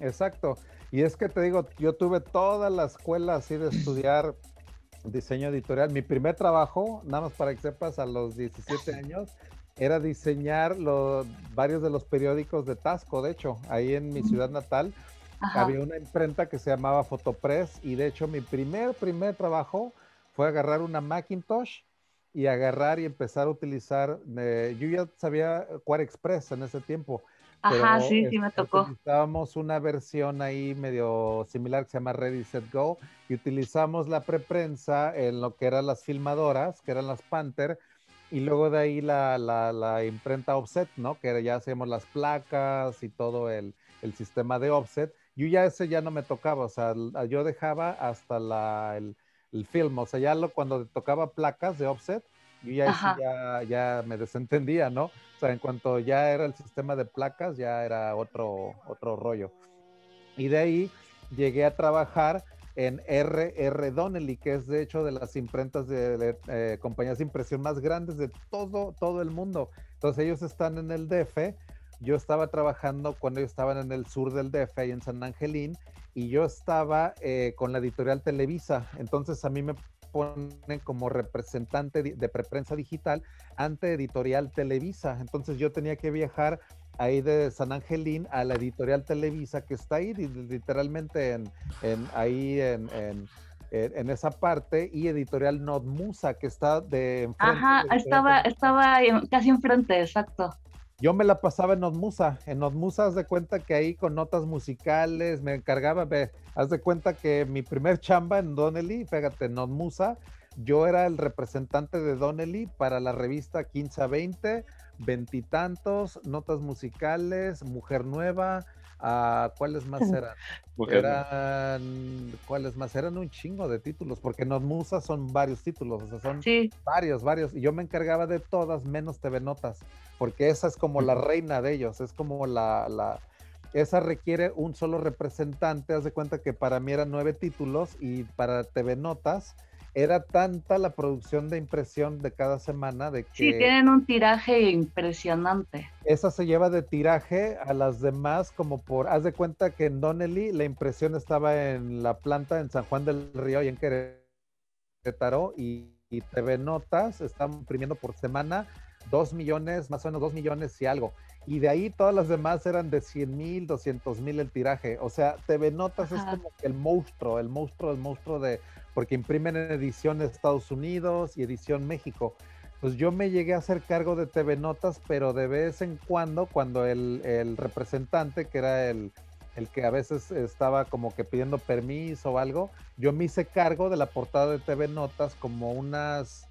exacto. Y es que te digo, yo tuve toda la escuela así de estudiar diseño editorial. Mi primer trabajo, nada más para que sepas, a los 17 años, era diseñar los, varios de los periódicos de Tasco, de hecho, ahí en mi ciudad natal. Había una imprenta que se llamaba Fotopress y de hecho mi primer, primer trabajo fue agarrar una Macintosh y agarrar y empezar a utilizar, eh, yo ya sabía Quad Express en ese tiempo, Ajá, sí, sí me este, tocó. Utilizamos una versión ahí medio similar que se llama Ready Set Go y utilizamos la preprensa en lo que eran las filmadoras, que eran las Panther, y luego de ahí la, la, imprenta offset, ¿no? Que ya hacemos las placas y todo el, el, sistema de offset. Yo ya ese ya no me tocaba, o sea, yo dejaba hasta la, el, el film, o sea, ya lo, cuando tocaba placas de offset, yo ya, ya, ya me desentendía, ¿no? O sea, en cuanto ya era el sistema de placas, ya era otro, otro rollo. Y de ahí llegué a trabajar en RR Donnelly, que es de hecho de las imprentas de, eh, compañías de impresión más grandes de todo, todo el mundo. Entonces ellos están en el DF. Yo estaba trabajando cuando ellos estaban en el sur del DF, ahí en San Angelín, y yo estaba eh, con la editorial Televisa. Entonces a mí me ponen como representante de preprensa digital ante Editorial Televisa. Entonces yo tenía que viajar ahí de San Angelín a la Editorial Televisa que está ahí literalmente en, ahí en, en, esa parte y Editorial Notmusa que está de... Ajá, estaba, estaba casi enfrente, exacto. Yo me la pasaba en Notmusa. En Notmusa, haz de cuenta que ahí con notas musicales me encargaba, ve, haz de cuenta que mi primer chamba en Donnelly, fíjate, en Notmusa, yo era el representante de Donnelly para la revista 15 a 20, veintitantos, notas musicales, Mujer Nueva, ¿Cuáles más eran? eran ¿Cuáles más? Eran un chingo de títulos, porque en Musa son varios títulos, o sea, son varios, varios. Y yo me encargaba de todas menos TV Notas, porque esa es como la reina de ellos, es como la, la, esa requiere un solo representante, haz de cuenta que para mí eran nueve títulos y para TV Notas era tanta la producción de impresión de cada semana de que... Sí, tienen un tiraje impresionante. Esa se lleva de tiraje a las demás como por... Haz de cuenta que en Donnelly la impresión estaba en la planta en San Juan del Río y en Querétaro y, y TV Notas están imprimiendo por semana dos millones, más o menos dos millones y algo. Y de ahí todas las demás eran de 100 mil, 200 mil el tiraje. O sea, TV Notas es como el monstruo, el monstruo, el monstruo de porque imprimen en edición Estados Unidos y edición México. Pues yo me llegué a hacer cargo de TV Notas, pero de vez en cuando, cuando el, representante, que era el, el que a veces estaba como que pidiendo permiso o algo, yo me hice cargo de la portada de TV Notas como unas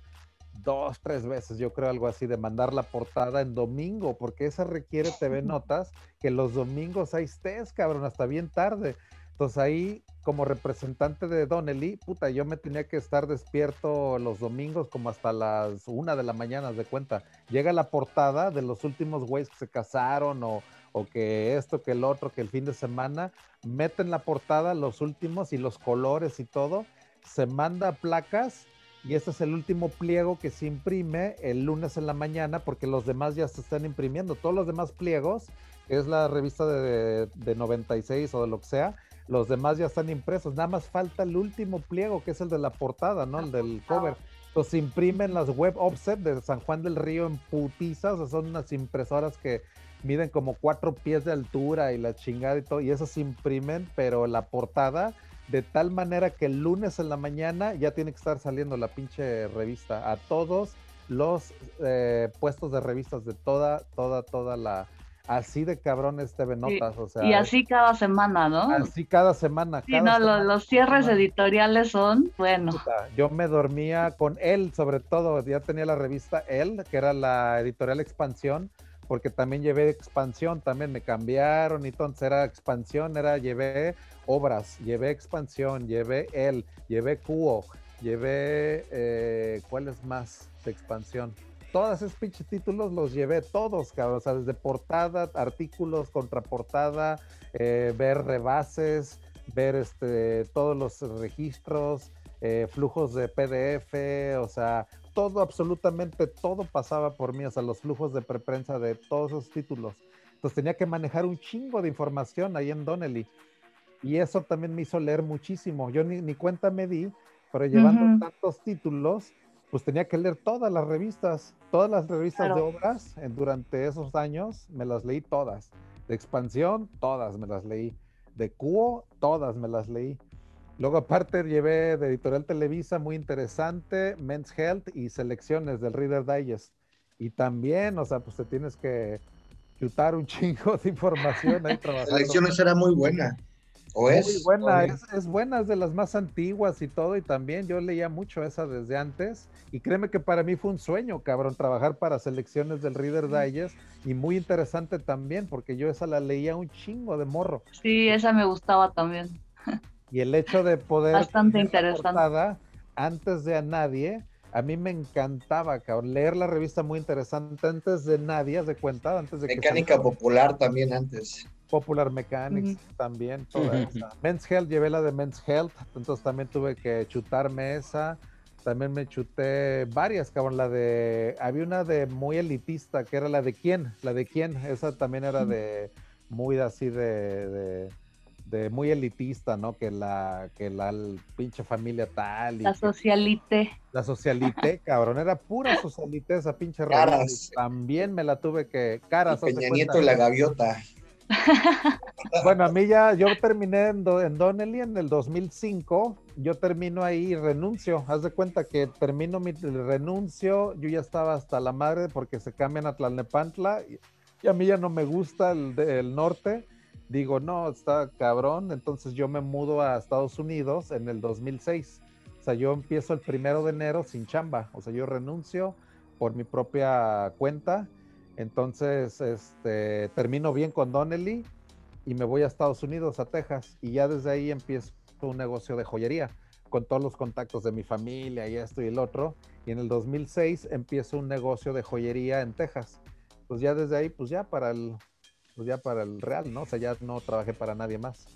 dos, tres veces, yo creo algo así, de mandar la portada en domingo, porque esa requiere TV Notas, que los domingos ahí estés, cabrón, hasta bien tarde. Entonces ahí como representante de Donnelly, puta, yo me tenía que estar despierto los domingos como hasta las una de la mañana, de cuenta. Llega la portada de los últimos güeyes que se casaron o, o, que esto, que el otro, que el fin de semana, meten la portada, los últimos y los colores y todo, se manda placas y este es el último pliego que se imprime el lunes en la mañana porque los demás ya se están imprimiendo. Todos los demás pliegos, es la revista de, de 96 o de lo que sea, los demás ya están impresos, nada más falta el último pliego, que es el de la portada, ¿no? El del cover. Entonces imprimen las web offset de San Juan del Río en putizas, o son unas impresoras que miden como cuatro pies de altura y la chingada y todo, y esas se imprimen, pero la portada de tal manera que el lunes en la mañana ya tiene que estar saliendo la pinche revista a todos los eh, puestos de revistas de toda, toda, toda la, así de cabrones TV Notas, o sea. Y así cada semana, ¿no? Así cada semana. Sí, no, los, cierres editoriales son, bueno. yo me dormía con él, sobre todo, ya tenía la revista Él, que era la editorial Expansión, porque también llevé Expansión, también me cambiaron y entonces era Expansión, era, llevé obras, llevé Expansión, llevé Él, llevé Cuo, llevé, eh, ¿cuáles más de Expansión? Todos esos pinches títulos los llevé todos, cabrón. O sea, desde portada, artículos, contraportada, eh, ver rebases, ver este, todos los registros, eh, flujos de PDF, o sea, todo, absolutamente todo pasaba por mí, o sea, los flujos de preprensa de todos esos títulos. Entonces tenía que manejar un chingo de información ahí en Donnelly. Y eso también me hizo leer muchísimo. Yo ni, ni cuenta me di, pero llevando tantos títulos, pues tenía que leer todas las revistas, todas las revistas de obras durante esos años, me las leí todas. De expansión, todas me las leí. De Cuo, todas me las leí. Luego aparte llevé de Editorial Televisa, muy interesante, Men's Health y selecciones del Reader Digest. Y también, o sea, pues te tienes que chutar un chingo de información ahí trabajando. Selecciones era muy buena. ¿O es? Muy buena, es, buena, es de las más antiguas y todo, y también yo leía mucho esa desde antes, y créeme que para mí fue un sueño, cabrón, trabajar para selecciones del Reader Digest, y muy interesante también, porque yo esa la leía un chingo de morro. Sí, esa me gustaba también. Y el hecho de poder... Bastante interesante. Antes de a nadie, a mí me encantaba, cabrón, leer la revista muy interesante antes de nadie, de cuenta, antes de Mecánica popular también antes. Popular Mechanics también, toda esa. Men's Health, llevé la de Men's Health, entonces también tuve que chutarme esa. También me chuté varias, cabrón. La de. Había una de muy elitista, que era la de quién. La de quién. Esa también era de. Muy así de de muy elitista, ¿no? Que la, que la pinche familia tal. la socialite. La socialite, cabrón, era pura socialite esa pinche Caras. También me la tuve que. Caras. Peña Nieto y la gaviota. Bueno, a mí ya, yo terminé en, en Donnelly en el 2005, yo termino ahí y renuncio. Haz de cuenta que termino mi renuncio, yo ya estaba hasta la madre porque se cambian a Tlalnepantla y, y a mí ya no me gusta el, el norte digo, no, está cabrón, entonces yo me mudo a Estados Unidos en el 2006. O sea, yo empiezo el primero de enero sin chamba, o sea, yo renuncio por mi propia cuenta, entonces este, termino bien con Donnelly y me voy a Estados Unidos, a Texas, y ya desde ahí empiezo un negocio de joyería con todos los contactos de mi familia y esto y el otro. Y en el 2006 empiezo un negocio de joyería en Texas. Pues ya desde ahí, pues ya para el pues ya para el Real, ¿no? O sea, ya no trabajé para nadie más.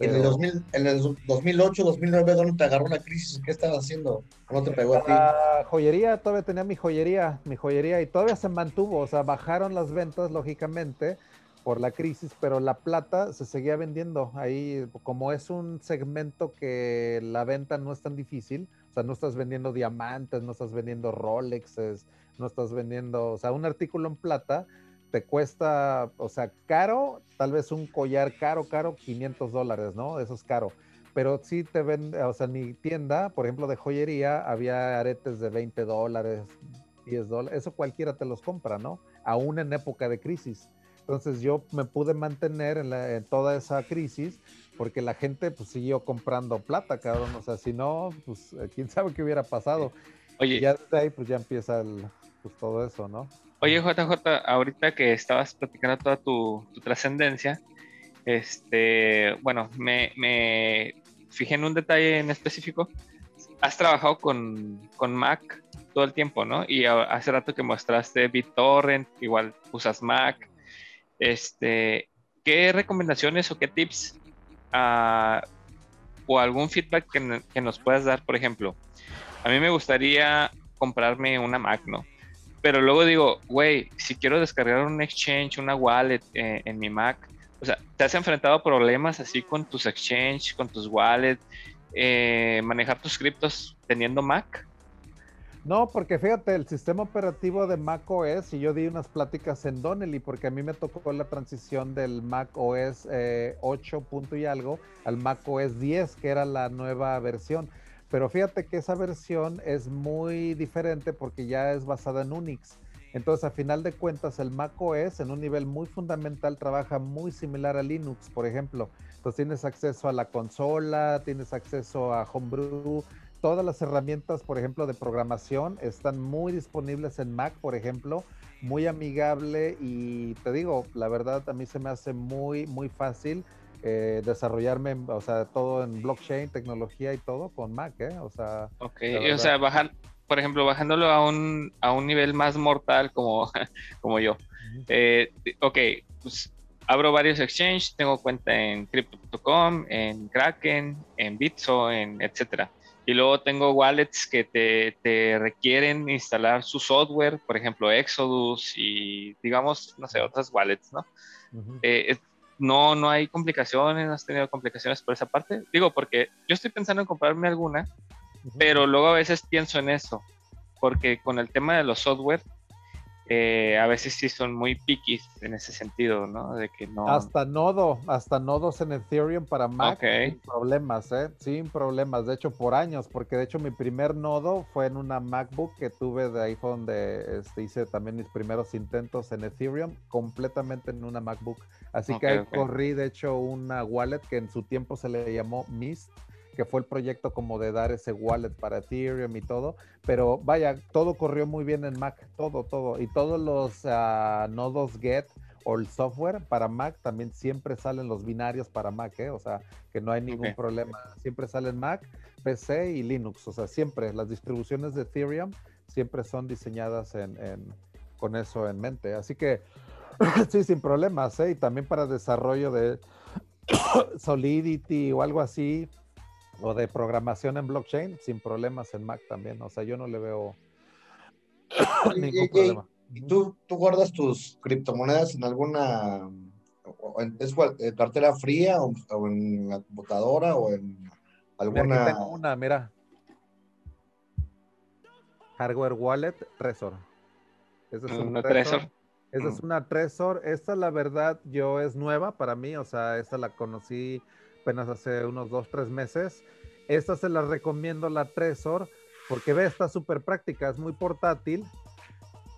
En, el 2000, en el 2008, 2009, ¿dónde te agarró la crisis? ¿Qué estabas haciendo? ¿No te pegó a ti? La joyería, todavía tenía mi joyería, mi joyería, y todavía se mantuvo, o sea, bajaron las ventas, lógicamente, por la crisis, pero la plata se seguía vendiendo. Ahí, como es un segmento que la venta no es tan difícil, o sea, no estás vendiendo diamantes, no estás vendiendo Rolexes, no estás vendiendo, o sea, un artículo en plata te cuesta, o sea, caro, tal vez un collar caro, caro, 500 dólares, ¿no? Eso es caro. Pero sí te ven, o sea, mi tienda, por ejemplo, de joyería, había aretes de 20 dólares, 10 dólares, eso cualquiera te los compra, ¿no? Aún en época de crisis. Entonces yo me pude mantener en, toda esa crisis porque la gente pues siguió comprando plata, cabrón. O sea, si no, pues eh, quién sabe qué hubiera pasado. Oye. Y ya desde ahí pues ya empieza el, pues todo eso, ¿no? Oye, JJ, ahorita que estabas platicando toda tu, trascendencia, este, bueno, me, fijé en un detalle en específico. Has trabajado con, Mac todo el tiempo, ¿no? Y hace rato que mostraste BitTorrent, igual usas Mac. Este, ¿Qué recomendaciones o qué tips ah, o algún feedback que nos puedas dar, por ejemplo? A mí me gustaría comprarme una Mac, ¿no? Pero luego digo, güey, si quiero descargar un exchange, una wallet eh, en mi Mac, o sea, ¿te has enfrentado a problemas así con tus exchange, con tus wallets, eh, manejar tus criptos teniendo Mac? No, porque fíjate, el sistema operativo de Mac OS, y yo di unas pláticas en Donnelly, porque a mí me tocó la transición del Mac OS 8 eh, punto y algo al Mac OS 10, que era la nueva versión. Pero fíjate que esa versión es muy diferente porque ya es basada en Unix. Entonces, a final de cuentas, el Mac OS en un nivel muy fundamental trabaja muy similar a Linux, por ejemplo. Entonces, tienes acceso a la consola, tienes acceso a Homebrew. Todas las herramientas, por ejemplo, de programación están muy disponibles en Mac, por ejemplo, muy amigable y te digo, la verdad a mí se me hace muy, muy fácil eh, desarrollarme, o sea, todo en blockchain, tecnología y todo con Mac, ¿eh? O sea... Ok, o sea, bajar, por ejemplo, bajándolo a un, a un nivel más mortal como, como yo. Eh, ok, pues abro varios exchanges, tengo cuenta en crypto.com, en Kraken, en Bitso, en etcétera. Y luego tengo wallets que te, te, requieren instalar su software, por ejemplo, Exodus y digamos, no sé, otras wallets, ¿no? Eh, no, no hay complicaciones, no has tenido complicaciones por esa parte. Digo, porque yo estoy pensando en comprarme alguna, pero luego a veces pienso en eso, porque con el tema de los software, eh, a veces sí son muy picky en ese sentido, ¿no? De que no... Hasta nodo, hasta nodos en Ethereum para Mac sin problemas, ¿eh? Sin problemas, de hecho por años, porque de hecho mi primer nodo fue en una MacBook que tuve de ahí fue donde este, hice también mis primeros intentos en Ethereum, completamente en una MacBook. Así que ahí corrí de hecho una wallet que en su tiempo se le llamó Mist que fue el proyecto como de dar ese wallet para Ethereum y todo, pero vaya, todo corrió muy bien en Mac, todo, todo, y todos los ah, nodos Get o el software para Mac también siempre salen los binarios para Mac, ¿eh? o sea, que no hay ningún problema, siempre salen Mac, PC y Linux, o sea, siempre las distribuciones de Ethereum siempre son diseñadas en, con eso en mente, así que sí, sin problemas, ¿eh? y también para desarrollo de Solidity o algo así, o de programación en blockchain sin problemas en Mac también. O sea, yo no le veo ningún problema. ¿Y tú, tú guardas tus criptomonedas en alguna ¿Es eh, cartera fría o, en la computadora o en alguna? tengo una, mira. Hardware Wallet Trezor. Esa es una Trezor. Esa es mm. una Trezor. Esta, la verdad, yo es nueva para mí. O sea, esta la conocí apenas hace unos dos, tres meses. Esta se la recomiendo, la Tresor, porque ve, está súper práctica, es muy portátil,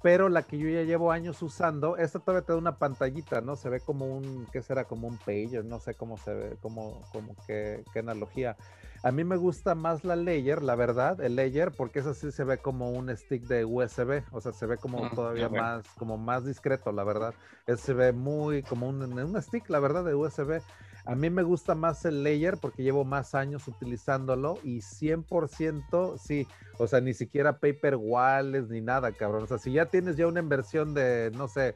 pero la que yo ya llevo años usando, esta todavía te da una pantallita, ¿no? Se ve como un, ¿qué será? Como un pager, no sé cómo se ve, como, como qué, qué analogía. A mí me gusta más la layer, la verdad, el layer, porque esa sí se ve como un stick de USB, o sea, se ve como todavía más, como más discreto, la verdad. se ve muy como un, un stick, la verdad, de USB. A mí me gusta más el layer porque llevo más años utilizándolo y 100% sí, o sea, ni siquiera paper wallets ni nada, cabrón. O sea, si ya tienes ya una inversión de, no sé,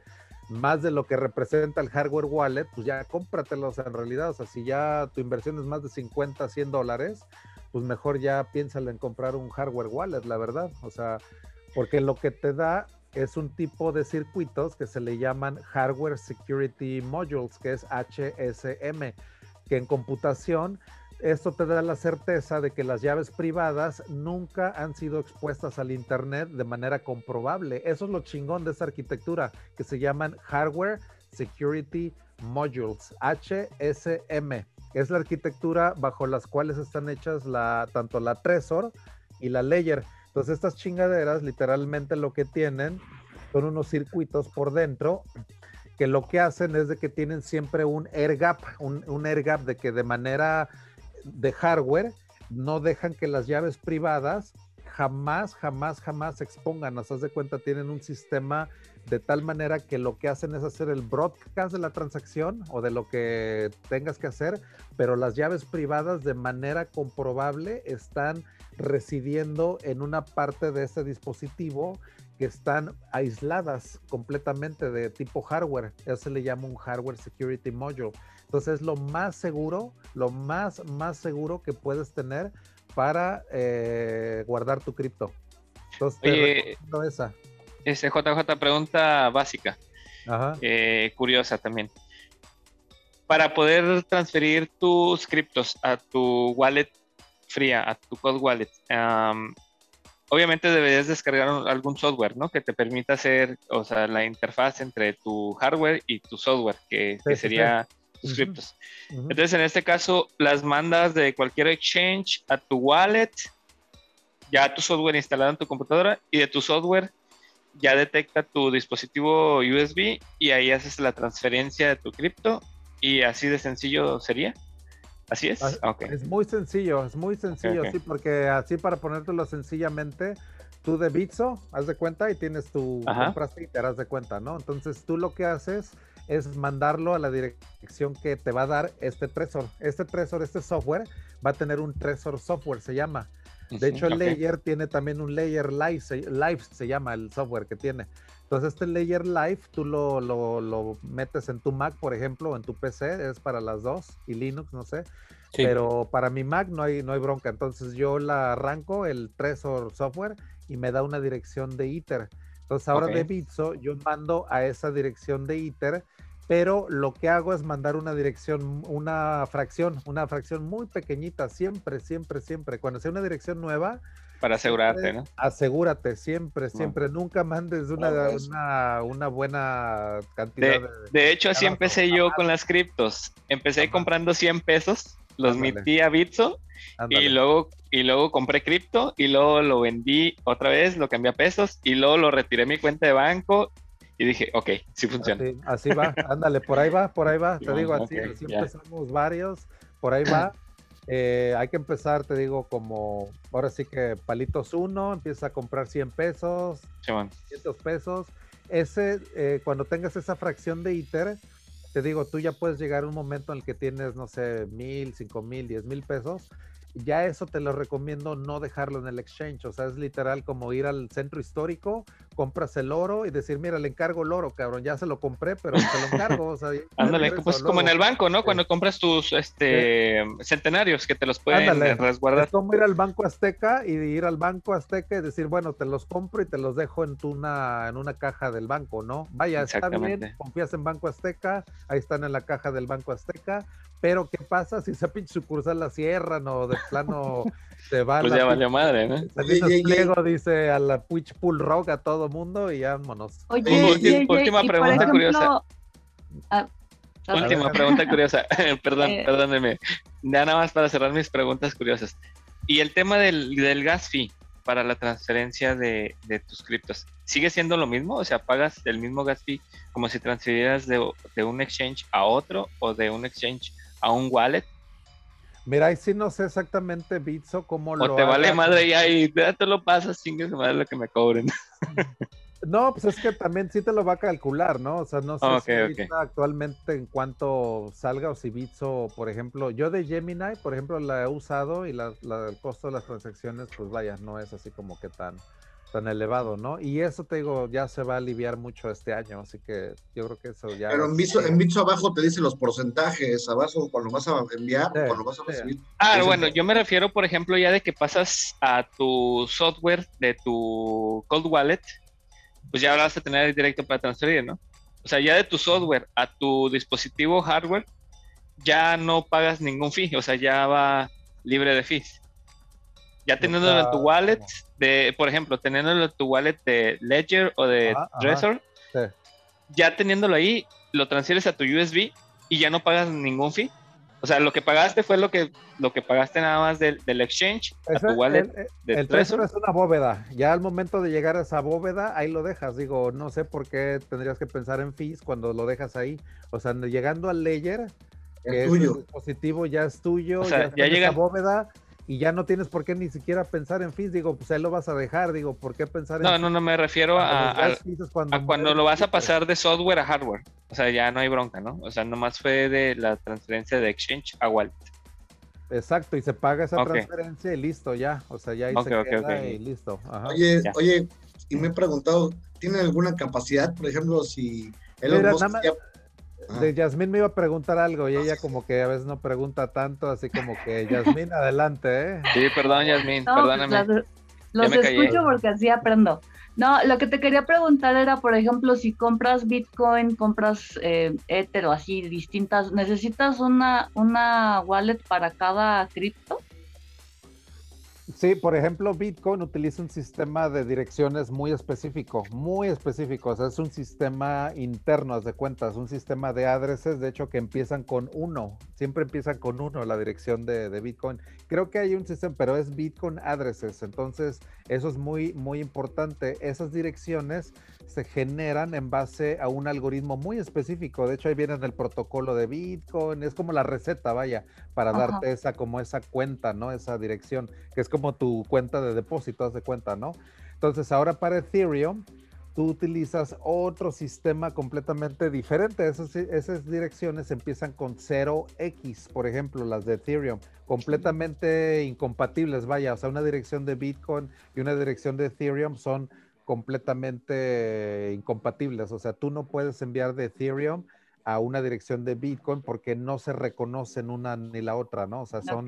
más de lo que representa el hardware wallet, pues ya cómpratelos en realidad. O sea, si ya tu inversión es más de 50, 100 dólares, pues mejor ya piénsalo en comprar un hardware wallet, la verdad. O sea, porque lo que te da es un tipo de circuitos que se le llaman Hardware Security Modules, que es HSM, que en computación esto te da la certeza de que las llaves privadas nunca han sido expuestas al Internet de manera comprobable. Eso es lo chingón de esa arquitectura, que se llaman Hardware Security Modules, HSM. Es la arquitectura bajo las cuales están hechas tanto la Trezor y la Layer. Entonces estas chingaderas literalmente lo que tienen son unos circuitos por dentro que lo que hacen es de que tienen siempre un air gap, un, un air gap de que de manera de hardware no dejan que las llaves privadas jamás, jamás, jamás se expongan. Nos de cuenta, tienen un sistema de tal manera que lo que hacen es hacer el broadcast de la transacción o de lo que tengas que hacer, pero las llaves privadas de manera comprobable están residiendo en una parte de ese dispositivo que están aisladas completamente de tipo hardware. Eso se le llama un hardware security module. Entonces es lo más seguro, lo más, más seguro que puedes tener para eh, guardar tu cripto. Entonces te esa. Ese JJ pregunta básica, eh, curiosa también. Para poder transferir tus criptos a tu wallet fría, a tu cold wallet, obviamente deberías descargar algún software, ¿no? Que te permita hacer, o sea, la interfaz entre tu hardware y tu software, que, sería tus criptos. Entonces, en este caso, las mandas de cualquier exchange a tu wallet, ya tu software instalado en tu computadora y de tu software ya detecta tu dispositivo USB y ahí haces la transferencia de tu cripto y así de sencillo sería. Así es. Ah, es muy sencillo, es muy sencillo, sí, porque así para ponértelo sencillamente, tú de Bitso, haz de cuenta y tienes tu compras y te harás de cuenta, ¿no? Entonces tú lo que haces es mandarlo a la dirección que te va a dar este Trezor. Este Trezor, este software, va a tener un Trezor software, se llama. De hecho, el layer tiene también un layer live, live se llama el software que tiene. Entonces, este layer live tú lo, lo, lo, metes en tu Mac, por ejemplo, o en tu PC, es para las dos, y Linux, no sé. Pero para mi Mac no hay, no hay bronca. Entonces yo la arranco, el Trezor software, y me da una dirección de ITER. Entonces ahora de Bitso yo mando a esa dirección de ITER, pero lo que hago es mandar una dirección, una fracción, una fracción muy pequeñita, siempre, siempre, siempre. Cuando sea una dirección nueva, para asegurarte, ¿no? Asegúrate, siempre, siempre. Nunca mandes una, una, una, buena cantidad de... De, hecho, así empecé yo con las criptos. Empecé comprando 100 pesos, los metí a Bitso y luego, y luego compré cripto y luego lo vendí otra vez, lo cambié a pesos y luego lo retiré mi cuenta de banco y dije, ok, sí funciona. Así, va, ándale, por ahí va, por ahí va. Te digo, así, así empezamos varios, por ahí va. Eh, hay que empezar, te digo, como ahora sí que palitos uno, empieza a comprar 100 pesos, 500 pesos. Ese, eh, cuando tengas esa fracción de ITER, te digo, tú ya puedes llegar a un momento en el que tienes, no sé, mil, cinco mil, diez mil pesos ya eso te lo recomiendo no dejarlo en el exchange, o sea, es literal como ir al centro histórico, compras el oro y decir, mira, le encargo el oro, cabrón, ya se lo compré, pero se lo encargo, o sea, Ándale, pues como en el banco, ¿no? Cuando compras tus este centenarios que te los pueden resguardar. Es como ir al Banco Azteca y ir al Banco Azteca y decir, bueno, te los compro y te los dejo en tu una, en una caja del banco, ¿no? Vaya, está bien, confías en Banco Azteca, ahí están en la caja del Banco Azteca, pero ¿qué pasa si esa pinche sucursal la cierran o de plano se va Pues ya valió madre, ¿no? Pliego dice a la Twitch Pool Rock a todo mundo y vámonos. Oye, última, pregunta curiosa. Ah, última pregunta curiosa. Perdón, eh, perdónenme. Ya nada más para cerrar mis preguntas curiosas. Y el tema del, del gas fee para la transferencia de, de, tus criptos, ¿sigue siendo lo mismo? O sea, ¿pagas el mismo gas fee como si transfirieras de, de un exchange a otro o de un exchange a un wallet? Mira, ahí sí no sé exactamente Bitso cómo lo. O te vale madre ya y ya te lo pasas, se madre lo que me cobren. No, pues es que también sí te lo va a calcular, ¿no? O sea, no sé si actualmente en cuanto salga o si Bitso, por ejemplo, yo de Gemini, por ejemplo, la he usado y la, el costo de las transacciones, pues vaya, no es así como que tan tan elevado, ¿no? Y eso te digo, ya se va a aliviar mucho este año, así que yo creo que eso ya... Pero en Bitso, en abajo te dice los porcentajes, abajo cuando vas a enviar o cuando vas a recibir. Ah, bueno, yo me refiero, por ejemplo, ya de que pasas a tu software de tu Cold Wallet, pues ya vas a tener directo para transferir, ¿no? O sea, ya de tu software a tu dispositivo hardware, ya no pagas ningún fee, o sea, ya va libre de fees. Ya teniéndolo en tu wallet, de, por ejemplo, teniéndolo en tu wallet de Ledger o de Trezor, ya teniéndolo ahí, lo transfieres a tu USB y ya no pagas ningún fee. O sea, lo que pagaste fue lo que, lo que pagaste nada más del, del exchange a tu wallet. El, el Trezor es una bóveda. Ya al momento de llegar a esa bóveda, ahí lo dejas. Digo, no sé por qué tendrías que pensar en fees cuando lo dejas ahí. O sea, llegando al Ledger, que es tuyo. el dispositivo ya es tuyo, o sea, ya, ya llega bóveda y ya no tienes por qué ni siquiera pensar en fees, digo, pues ahí lo vas a dejar, digo, ¿por qué pensar en No, no, no, me refiero a, cuando, lo vas a pasar de software a hardware, o sea, ya no hay bronca, ¿no? O sea, nomás fue de la transferencia de Exchange a Wallet. Exacto, y se paga esa transferencia y listo, ya, o sea, ya ahí se queda y listo. Oye, oye, y me he preguntado, ¿tiene alguna capacidad, por ejemplo, si Elon de Yasmín me iba a preguntar algo y ella como que a veces no pregunta tanto, así como que Yasmín, adelante, ¿eh? Sí, perdón Yasmín, pues, perdóname. Los, escucho porque así aprendo. No, lo que te quería preguntar era, por ejemplo, si compras Bitcoin, compras eh, Ether o así distintas, ¿necesitas una, una wallet para cada cripto? Sí, por ejemplo, Bitcoin utiliza un sistema de direcciones muy específico, muy específico. O sea, es un sistema interno, de cuentas, un sistema de adreses, de hecho, que empiezan con uno. Siempre empiezan con uno la dirección de, Bitcoin. Creo que hay un sistema, pero es Bitcoin addresses. Entonces, eso es muy, muy importante. Esas direcciones se generan en base a un algoritmo muy específico. De hecho, ahí viene en el protocolo de Bitcoin. Es como la receta, vaya, para darte esa, como esa cuenta, ¿no? Esa dirección, que es como tu cuenta de depósito, haz de cuenta, ¿no? Entonces, ahora para Ethereum, tú utilizas otro sistema completamente diferente. Esas, esas direcciones empiezan con 0x, por ejemplo, las de Ethereum, completamente incompatibles, vaya, o sea, una dirección de Bitcoin y una dirección de Ethereum son completamente incompatibles. O sea, tú no puedes enviar de Ethereum a una dirección de Bitcoin porque no se reconocen una ni la otra, ¿no? O sea, son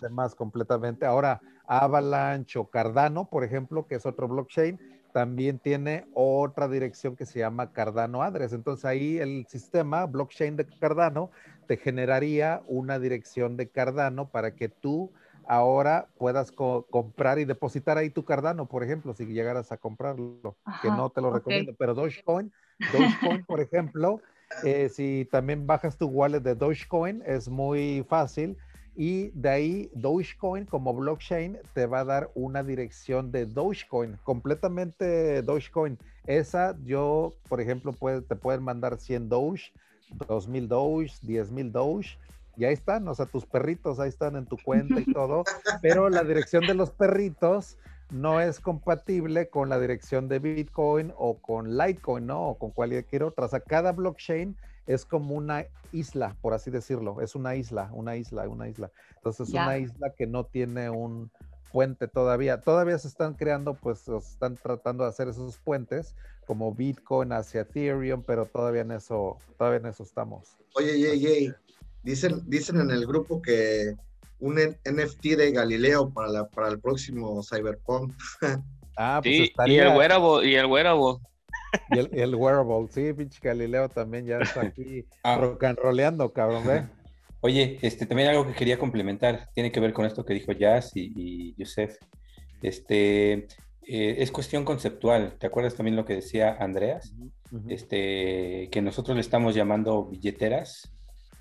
temas completamente. Ahora, Avalanche o Cardano, por ejemplo, que es otro blockchain, también tiene otra dirección que se llama Cardano Address. Entonces ahí el sistema blockchain de Cardano te generaría una dirección de Cardano para que tú ahora puedas comprar y depositar ahí tu Cardano, por ejemplo, si llegaras a comprarlo, que no te lo recomiendo, pero Dogecoin, Dogecoin, por ejemplo, eh, si también bajas tu wallet de Dogecoin, es muy fácil y de ahí Dogecoin como blockchain te va a dar una dirección de Dogecoin, completamente Dogecoin. Esa yo, por ejemplo, puede, te pueden mandar 100 Doge, 2000 Doge, 10,000 Doge y ahí están, o sea, tus perritos ahí están en tu cuenta y todo, pero la dirección de los perritos no es compatible con la dirección de Bitcoin o con Litecoin, ¿no? O con cualquier otra. O sea, cada blockchain es como una isla, por así decirlo. Es una isla, una isla, una isla. Entonces, es una isla que no tiene un puente todavía. Todavía se están creando, pues, se están tratando de hacer esos puentes como Bitcoin hacia Ethereum, pero todavía en eso, todavía en eso estamos. Oye, yey, yey. Dicen, dicen en el grupo que un NFT de Galileo para, la, para el próximo Cyberpunk. Ah, pues sí, y el wearable, y el wearable. Y el, el, wearable, sí, pinche Galileo también ya está aquí ah. roleando, cabrón, ¿ve? Oye, este, también algo que quería complementar, tiene que ver con esto que dijo Jazz y, y Yusef. Este, eh, es cuestión conceptual. ¿Te acuerdas también lo que decía Andreas? Este, que nosotros le estamos llamando billeteras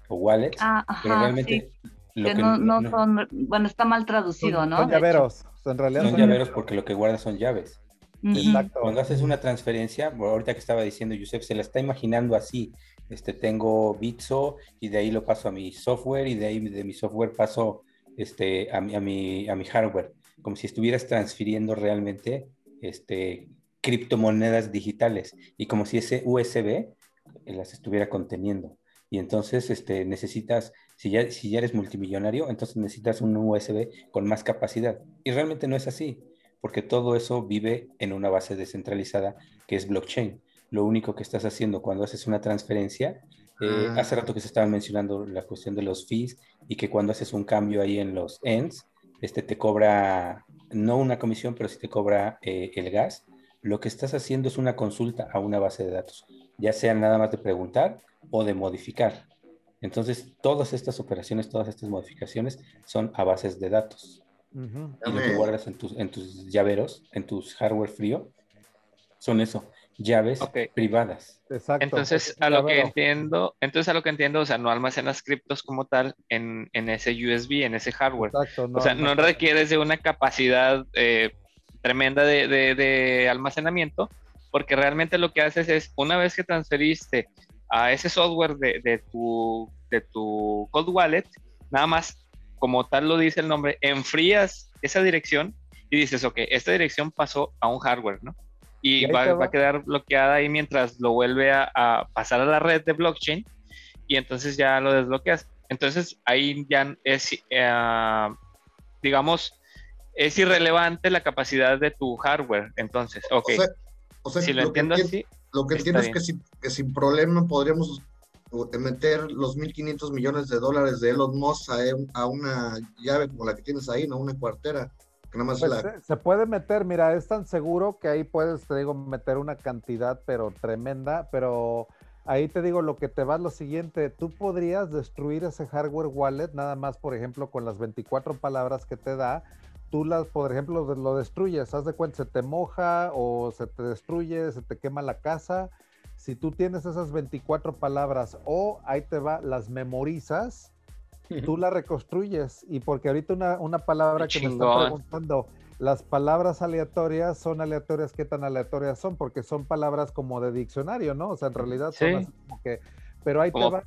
o wallets, ah, pero realmente que, no, son, bueno, está mal traducido, ¿no? Son llaveros, en realidad son, llaveros porque lo que guarda son llaves. Exacto. Cuando haces una transferencia, ahorita que estaba diciendo Yusef, se la está imaginando así. Este, tengo Bitso y de ahí lo paso a mi software y de ahí de mi software paso este, a, mi, a, mi, a mi hardware, como si estuvieras transfiriendo realmente este, criptomonedas digitales y como si ese USB las estuviera conteniendo. Y entonces este, necesitas si ya, si ya eres multimillonario, entonces necesitas un USB con más capacidad. Y realmente no es así, porque todo eso vive en una base descentralizada que es blockchain. Lo único que estás haciendo cuando haces una transferencia, eh, ah. hace rato que se estaba mencionando la cuestión de los fees y que cuando haces un cambio ahí en los ends, este te cobra no una comisión, pero sí te cobra eh, el gas. Lo que estás haciendo es una consulta a una base de datos, ya sea nada más de preguntar o de modificar. Entonces, todas estas operaciones, todas estas modificaciones son a bases de datos. Y lo que guardas en tus, en tus llaveros, en tus hardware frío, son eso, llaves privadas. Exacto. Entonces, a lo que entiendo, entonces a lo que entiendo, o sea, no almacenas criptos como tal en, en ese USB, en ese hardware. Exacto, o sea, no, requieres de una capacidad eh, tremenda de, de, de, almacenamiento, porque realmente lo que haces es, una vez que transferiste a ese software de, de, tu, de tu cold wallet, nada más, como tal lo dice el nombre, enfrías esa dirección y dices, ok, esta dirección pasó a un hardware, ¿no? Y, va, va, a quedar bloqueada ahí mientras lo vuelve a, pasar a la red de blockchain y entonces ya lo desbloqueas. Entonces ahí ya es, eh, digamos, es irrelevante la capacidad de tu hardware. Entonces, ok. O sea, si lo, entiendo así. Lo que entiendo es que, que sin problema podríamos meter los 1.500 millones de dólares de Elon Musk a, una llave como la que tienes ahí, ¿no? Una cuartera. Que nada más pues se, puede meter, mira, es tan seguro que ahí puedes, te digo, meter una cantidad, pero tremenda, pero ahí te digo lo que te va lo siguiente, tú podrías destruir ese hardware wallet nada más, por ejemplo, con las 24 palabras que te da, tú las, por ejemplo, lo destruyes, haz de cuenta, se te moja o se te destruye, se te quema la casa. Si tú tienes esas 24 palabras o ahí te va, las memorizas, tú las reconstruyes. Y porque ahorita una, palabra que me están preguntando, las palabras aleatorias son aleatorias, ¿qué tan aleatorias son? Porque son palabras como de diccionario, ¿no? O sea, en realidad son así como que, pero ahí te va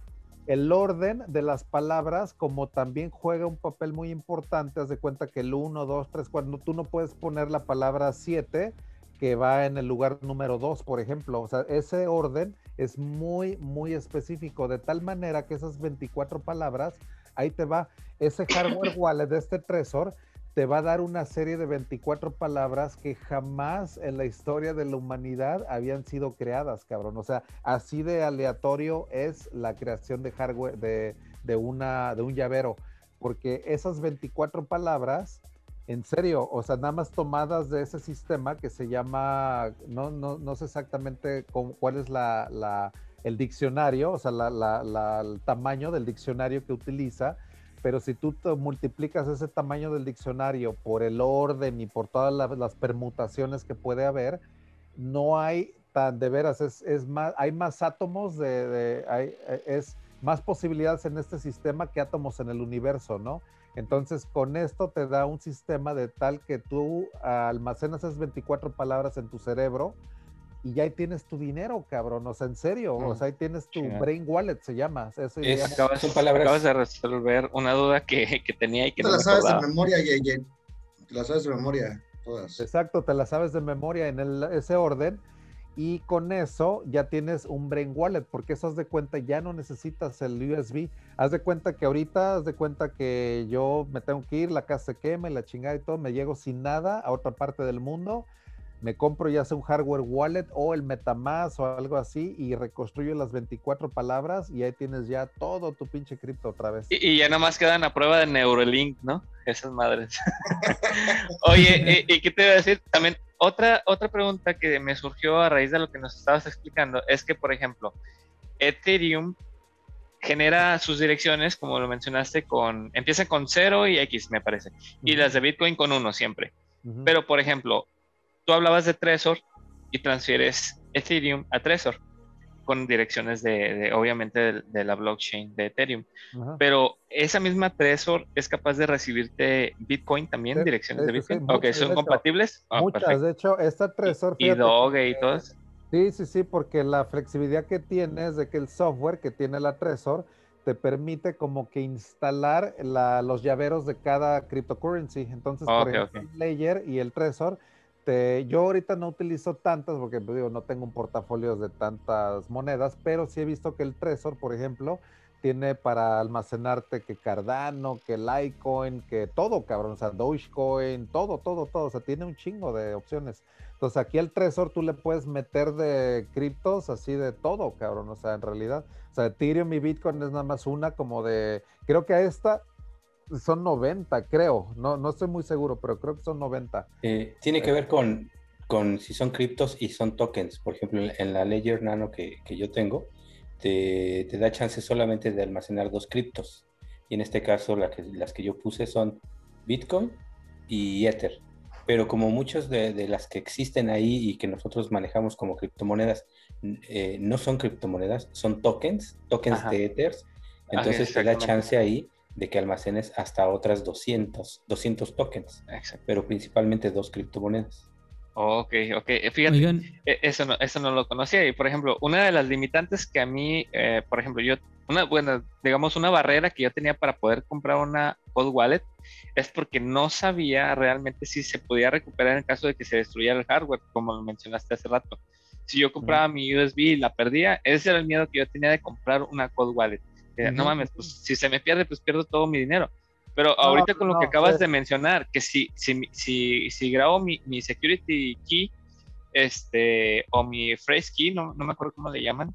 el orden de las palabras, como también juega un papel muy importante, haz de cuenta que el 1, 2, 3, 4, tú no puedes poner la palabra 7 que va en el lugar número 2, por ejemplo. O sea, ese orden es muy, muy específico, de tal manera que esas 24 palabras, ahí te va, ese hardware wallet de este tresor te va a dar una serie de 24 palabras que jamás en la historia de la humanidad habían sido creadas, cabrón. O sea, así de aleatorio es la creación de hardware, de, una, de un llavero, porque esas 24 palabras, en serio, o sea, nada más tomadas de ese sistema que se llama, no, no, no sé exactamente cuál es la, el diccionario, o sea, el tamaño del diccionario que utiliza, pero si tú multiplicas ese tamaño del diccionario por el orden y por todas las permutaciones que puede haber, no hay tan de veras, es, más, hay más átomos de, hay, es más posibilidades en este sistema que átomos en el universo, ¿no? Entonces, con esto te da un sistema de tal que tú almacenas esas 24 palabras en tu cerebro y ya ahí tienes tu dinero, cabrón. O sea, en serio. O sea, ahí tienes tu brain wallet, se llama. Eso acabas, acabas, de resolver una duda que, que tenía y que te no la sabes de memoria, Yeye. Te la sabes de memoria, todas. Exacto, te la sabes de memoria en el, ese orden. Y con eso ya tienes un brain wallet, porque eso haz de cuenta, ya no necesitas el USB. Haz de cuenta que ahorita, haz de cuenta que yo me tengo que ir, la casa se quema y la chingada y todo, me llego sin nada a otra parte del mundo me compro ya sea un hardware wallet o el Metamask o algo así y reconstruyo las 24 palabras y ahí tienes ya todo tu pinche cripto otra vez. Y, ya nada más quedan a prueba de Neuralink, ¿no? Esas madres. Oye, ¿y, qué te iba a decir? También otra, otra pregunta que me surgió a raíz de lo que nos estabas explicando es que, por ejemplo, Ethereum genera sus direcciones, como lo mencionaste, con empieza con 0 y X, me parece, y las de Bitcoin con 1 siempre. Pero, por ejemplo, tú hablabas de Trezor y transfieres Ethereum a Trezor con direcciones de, obviamente, de, la blockchain de Ethereum. Pero esa misma Trezor es capaz de recibirte Bitcoin también, direcciones de Bitcoin. ok, ¿son compatibles? Ah, muchas, de hecho, esta Trezor... Y, Doge y todas. Sí, sí, sí, porque la flexibilidad que tiene es de que el software que tiene la Trezor te permite como que instalar los llaveros de cada cryptocurrency. Entonces, por ejemplo, el Layer y el Trezor este, yo ahorita no utilizo tantas porque pues, digo, no tengo un portafolio de tantas monedas, pero sí he visto que el Trezor, por ejemplo, tiene para almacenarte que Cardano, que Litecoin, que todo, cabrón, o sea, Dogecoin, todo, todo, todo, o sea, tiene un chingo de opciones. Entonces aquí el Trezor tú le puedes meter de criptos así de todo, cabrón, o sea, en realidad, o sea, Ethereum y Bitcoin es nada más una como de, creo que a esta son 90, creo. No, no estoy muy seguro, pero creo que son 90. Eh, tiene que ver con, con si son criptos y son tokens. Por ejemplo, en la Ledger Nano que, que yo tengo, te, te, da chance solamente de almacenar dos criptos. Y en este caso, la que, las que yo puse son Bitcoin y Ether. Pero como muchas de, de, las que existen ahí y que nosotros manejamos como criptomonedas eh, no son criptomonedas, son tokens, tokens de Ether. Entonces te da chance ahí de que almacenes hasta otras 200, 200 tokens, pero principalmente dos criptomonedas. Ok, ok. Fíjate, e, eso no, eso no lo conocía. Y por ejemplo, una de las limitantes que a mí, eh, por ejemplo, yo, una, buena, digamos, una barrera que yo tenía para poder comprar una cold wallet es porque no sabía realmente si se podía recuperar en caso de que se destruyera el hardware, como lo mencionaste hace rato. Si yo compraba mi USB y la perdía, ese era el miedo que yo tenía de comprar una cold wallet no mames, pues si se me pierde, pues pierdo todo mi dinero. Pero ahorita con lo que acabas de mencionar, que si, si, si, si grabo mi, mi, security key, este, o mi phrase key, no, no me acuerdo cómo le llaman,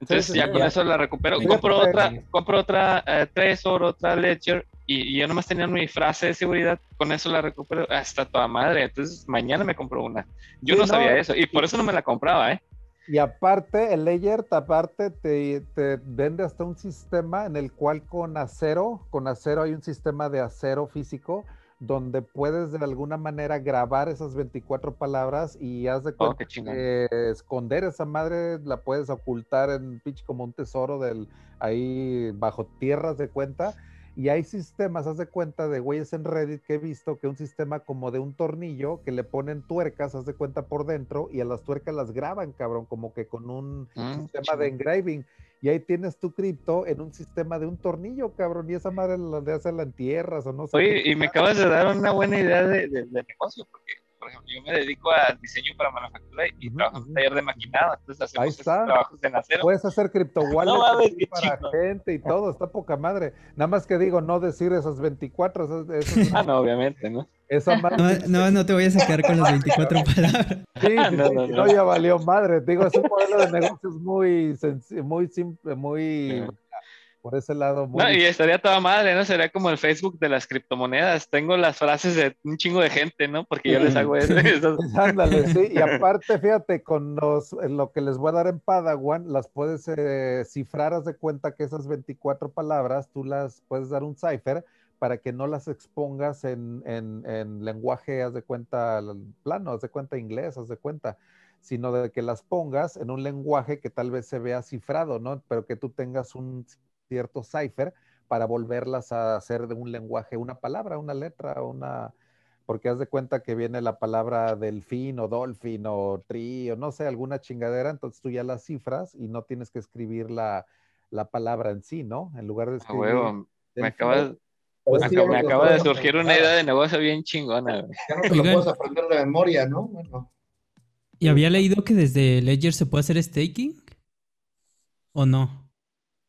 entonces ya con eso la recupero. compro otra, compro otra eh, Trezor, otra Ledger, y, y, yo nomás tenía mi frase de seguridad, con eso la recupero hasta toda madre. Entonces mañana me compro una. Yo no sabía eso, y por eso no me la compraba, ¿eh? Y aparte, el layer, aparte, te, te, vende hasta un sistema en el cual con acero, con acero hay un sistema de acero físico donde puedes de alguna manera grabar esas 24 palabras y haz de oh, cuenta esconder esa madre, la puedes ocultar en pitch como un tesoro del ahí bajo tierras de cuenta y hay sistemas, haz de cuenta, de güeyes en Reddit que he visto que un sistema como de un tornillo que le ponen tuercas, haz de cuenta por dentro, y a las tuercas las graban, cabrón, como que con un mm, sistema de engraving. Y ahí tienes tu cripto en un sistema de un tornillo, cabrón, y esa madre la de hacerla en tierras o no sé. Oye, y me acabas de dar una buena idea de, negocio, porque por ejemplo, yo me dedico al diseño para manufactura y trabajo en un taller de maquinado, entonces hacemos Ahí está. trabajos en acero. Puedes hacer cripto wallet No para gente y todo, está poca madre. Nada más que digo, no decir esas 24, esas- esas- Ah, no, obviamente, ¿no? esa madre. No, no, no te vayas a quedar con las 24 palabras. Sí, sí, No, sí, no, si no. no, ya valió madre. Digo, es un modelo de negocios muy muy simple, muy Sí. Por ese lado muy No, y estaría toda madre, ¿no? Sería como el Facebook de las criptomonedas. Tengo las frases de un chingo de gente, ¿no? Porque yo les hago eso. Ándale, sí, y aparte, fíjate, con los, lo que les voy a dar en Padawan, las puedes eh, cifrar, haz de cuenta que esas 24 palabras, tú las puedes dar un cipher para que no las expongas en, en, en lenguaje, haz de cuenta, plano, haz de cuenta inglés, haz de cuenta, sino de que las pongas en un lenguaje que tal vez se vea cifrado, ¿no? Pero que tú tengas un cierto cipher para volverlas a hacer de un lenguaje, una palabra, una letra, una, porque haz de cuenta que viene la palabra delfín o dolphin o tri o no sé, alguna chingadera, entonces tú ya las cifras y no tienes que escribir la, la palabra en sí, ¿no? En lugar de escribir. huevo. Me acaba, pues me sí, acaba- me algo acaba de todo surgir una idea de negocio bien chingona. güey. Ya no te lo Oigan. puedes aprender de memoria, ¿no? Bueno, ¿Y había leído que desde Ledger se puede hacer staking? ¿O no?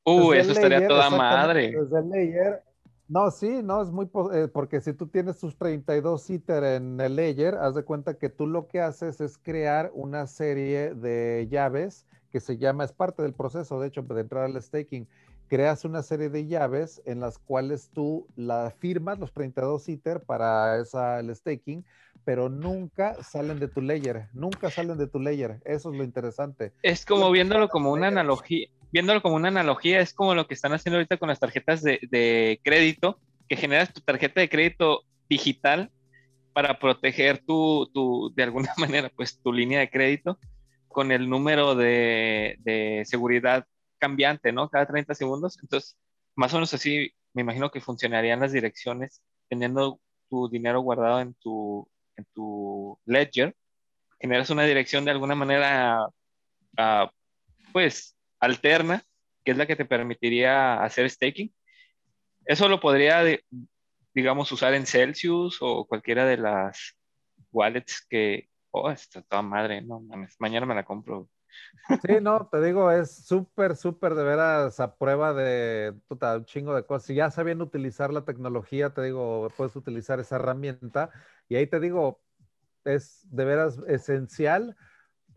Uh, Desde eso estaría Layer, toda madre. Desde el layer. No, sí, no, es muy, eh, porque si tú tienes tus 32 ITER en el layer, haz de cuenta que tú lo que haces es crear una serie de llaves que se llama, es parte del proceso, de hecho, de entrar al staking, creas una serie de llaves en las cuales tú la firmas, los 32 ITER para esa, el staking, pero nunca salen de tu layer, nunca salen de tu layer, eso es lo interesante. Es como viéndolo como una analogía, viéndolo como una analogía, es como lo que están haciendo ahorita con las tarjetas de, crédito, que generas tu tarjeta de crédito digital para proteger tu, tu, de alguna manera, pues tu línea de crédito con el número de, de seguridad cambiante, ¿no? Cada 30 segundos. Entonces, más o menos así, me imagino que funcionarían las direcciones teniendo tu dinero guardado en tu, en tu ledger. Generas una dirección de alguna manera, ah, pues, alterna, que es la que te permitiría hacer staking. Eso lo podría, digamos, usar en Celsius o cualquiera de las wallets que, oh, está toda madre, no mames, mañana me la compro. Sí, no, te digo, es súper, súper de veras a prueba de puta, un chingo de cosas. Si ya sabiendo utilizar la tecnología, te digo, puedes utilizar esa herramienta. Y ahí te digo, es de veras esencial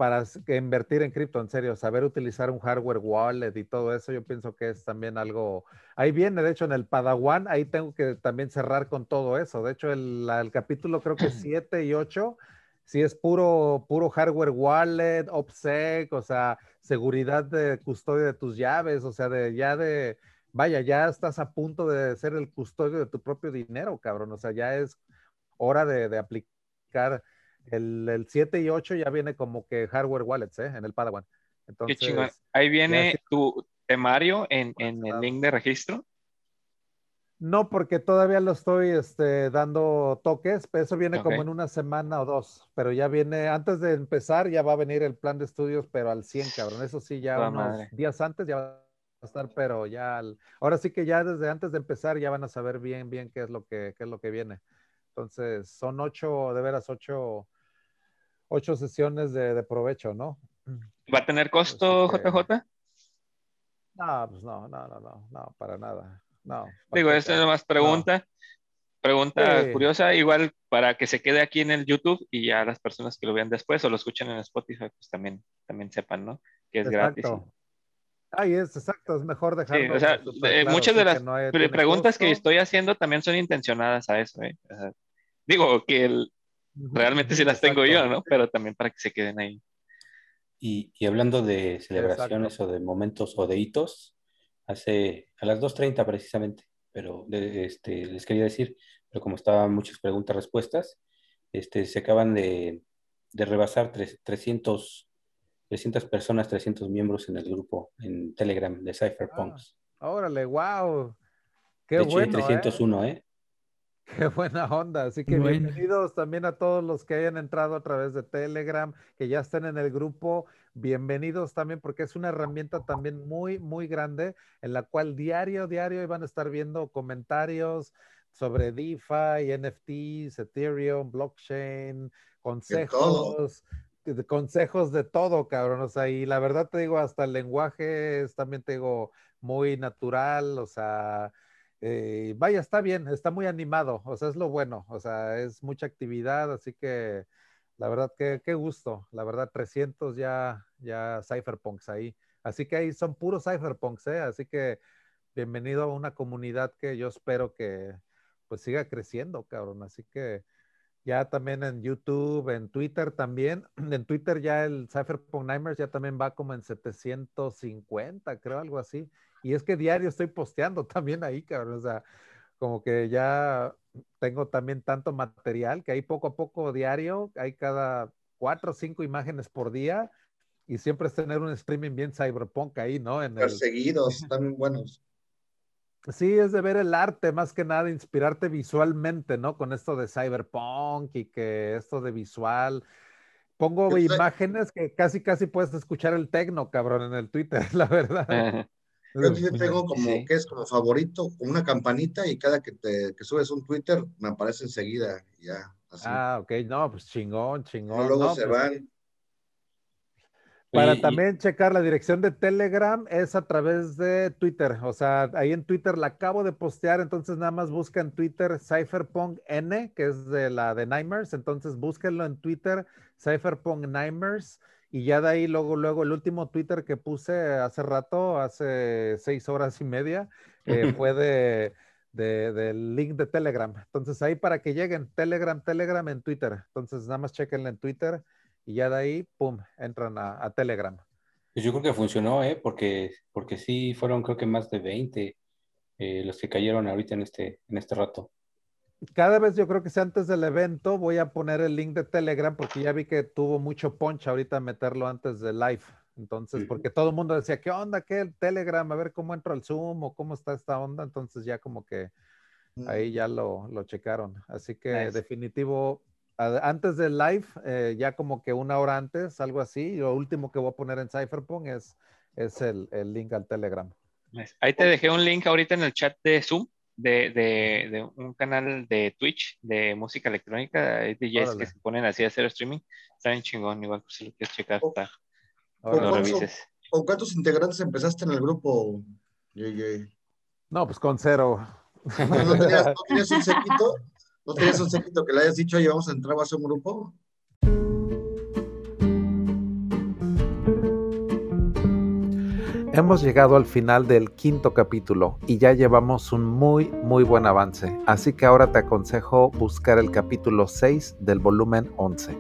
para invertir en cripto, en serio, saber utilizar un hardware wallet y todo eso, yo pienso que es también algo, ahí viene, de hecho, en el Padawan, ahí tengo que también cerrar con todo eso. De hecho, el, el capítulo creo que 7 y 8, sí es puro, puro hardware wallet, OPSEC, o sea, seguridad de custodia de tus llaves, o sea, de ya de, vaya, ya estás a punto de ser el custodio de tu propio dinero, cabrón, o sea, ya es hora de, de aplicar el, el 7 y 8 ya viene como que hardware wallets, ¿eh? En el Padawan. Qué Entonces, chingón. Ahí viene tu temario en, en el link de registro. no, porque todavía lo estoy este, dando toques, pero eso viene como en una semana o dos, pero ya viene, antes de empezar, ya va a venir el plan de estudios, pero al 100, cabrón. Eso sí, ya unos madre. días antes ya va a estar, pero ya, al- ahora sí que ya desde antes de empezar ya van a saber bien, bien qué es lo que, qué es lo que viene. Entonces, son ocho, de veras, ocho, ocho sesiones de, de provecho, ¿no? ¿Va a tener costo, Así que- JJ? No, pues no, no, no, no, no, para nada. No. Digo, esta es más pregunta. Pregunta Sí. curiosa, igual para que se quede aquí en el YouTube y ya las personas que lo vean después o lo escuchen en Spotify, pues también, también sepan, ¿no? Que es gratis. Ay, es exacto, es mejor dejarlo. o sea, eh, claro, muchas de las no hay- preguntas que costo. estoy haciendo también son intencionadas a eso, ¿eh? O sea, digo que el- realmente sí las tengo yo, exacto. ¿no? Pero también para que se queden ahí. Y, y hablando de celebraciones o de momentos o de hitos, hace a las 2.30 precisamente, pero de- este, les quería decir, pero como estaban muchas preguntas-respuestas, este, se acaban de, de rebasar tres- 300, 300 personas, 300 miembros en el grupo en Telegram de Cypherpunks. Órale, wow. Qué de hecho, hay bueno, ¿eh? 301, ¿eh? Qué buena onda. Así que Bueno. bienvenidos también a todos los que hayan entrado a través de Telegram, que ya estén en el grupo. Bienvenidos también porque es una herramienta también muy, muy grande en la cual diario, diario van a estar viendo comentarios sobre DeFi, NFTs, Ethereum, blockchain, consejos, de consejos de todo, cabrón. O sea, y la verdad te digo, hasta el lenguaje es también te digo muy natural, o sea, eh, vaya, está bien, está muy animado, o sea, es lo bueno, o sea, es mucha actividad, así que la verdad que qué gusto, la verdad 300 ya, ya cypherpunks ahí, así que ahí son puros cypherpunks, ¿eh? Así que bienvenido a una comunidad que yo espero que pues siga creciendo, cabrón, así que ya también en YouTube, en Twitter también. En Twitter ya el Cypherpunk Nimers ya también va como en 750, creo, algo así. Y es que diario estoy posteando también ahí, cabrón. O sea, como que ya tengo también tanto material que ahí poco a poco diario, hay cada cuatro o cinco imágenes por día y siempre es tener un streaming bien cyberpunk ahí, ¿no? En Perseguidos, también buenos. Sí, es de ver el arte, más que nada, inspirarte visualmente, ¿no? Con esto de cyberpunk y que esto de visual. Pongo imágenes que casi, casi puedes escuchar el tecno, cabrón, en el Twitter, la verdad. Yo tengo como que es como favorito, una campanita y cada que te que subes un Twitter me aparece enseguida, ya. Ah, ok, no, pues chingón, chingón. luego se pues van. Para también checar la dirección de Telegram es a través de Twitter. O sea, ahí en Twitter la acabo de postear, entonces nada más busca en Twitter Cypherpunk N, que es de la de Nimers. Entonces búsquenlo en Twitter, Cypherpunk Nimers. Y ya de ahí, luego, luego, el último Twitter que puse hace rato, hace seis horas y media, eh, fue de, del link de Telegram. Entonces ahí para que lleguen, Telegram, Telegram en Twitter. Entonces nada más chequenlo en Twitter y ya de ahí, pum, entran a, Telegram. Pues yo creo que funcionó, ¿eh? Porque, porque sí fueron creo que más de 20 eh, los que cayeron ahorita en este, en este rato. Cada vez yo creo que sea antes del evento voy a poner el link de Telegram porque ya vi que tuvo mucho punch ahorita meterlo antes del live. Entonces, porque todo el mundo decía, ¿qué onda? ¿Qué el Telegram? A ver cómo entro al Zoom o cómo está esta onda. Entonces ya como que ahí ya lo, lo checaron. Así que definitivo, antes del live, eh, ya como que una hora antes, algo así, lo último que voy a poner en Cypherpunk es, es el, el link al Telegram. Ahí te dejé un link ahorita en el chat de Zoom de, de, de un canal de Twitch de música electrónica. Hay DJs que se ponen así a hacer streaming. Está bien chingón, igual si lo quieres checar, está. ¿Con cuántos integrantes empezaste en el grupo, No, pues con cero. ¿No tenías, ¿no tenías un sequito? ¿No tenías un secreto que le hayas dicho, oye, vamos a entrar, a un grupo? Hemos llegado al final del quinto capítulo y ya llevamos un muy muy buen avance, así que ahora te aconsejo buscar el capítulo 6 del volumen 11.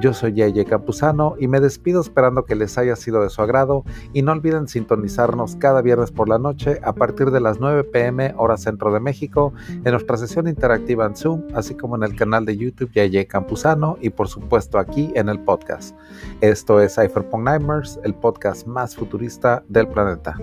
Yo soy Yeye Campuzano y me despido esperando que les haya sido de su agrado y no olviden sintonizarnos cada viernes por la noche a partir de las 9 pm hora centro de México en nuestra sesión interactiva en Zoom, así como en el canal de YouTube Yeye Campuzano y por supuesto aquí en el podcast. Esto es Cypherpunk Nightmares, el podcast más futurista de planeta.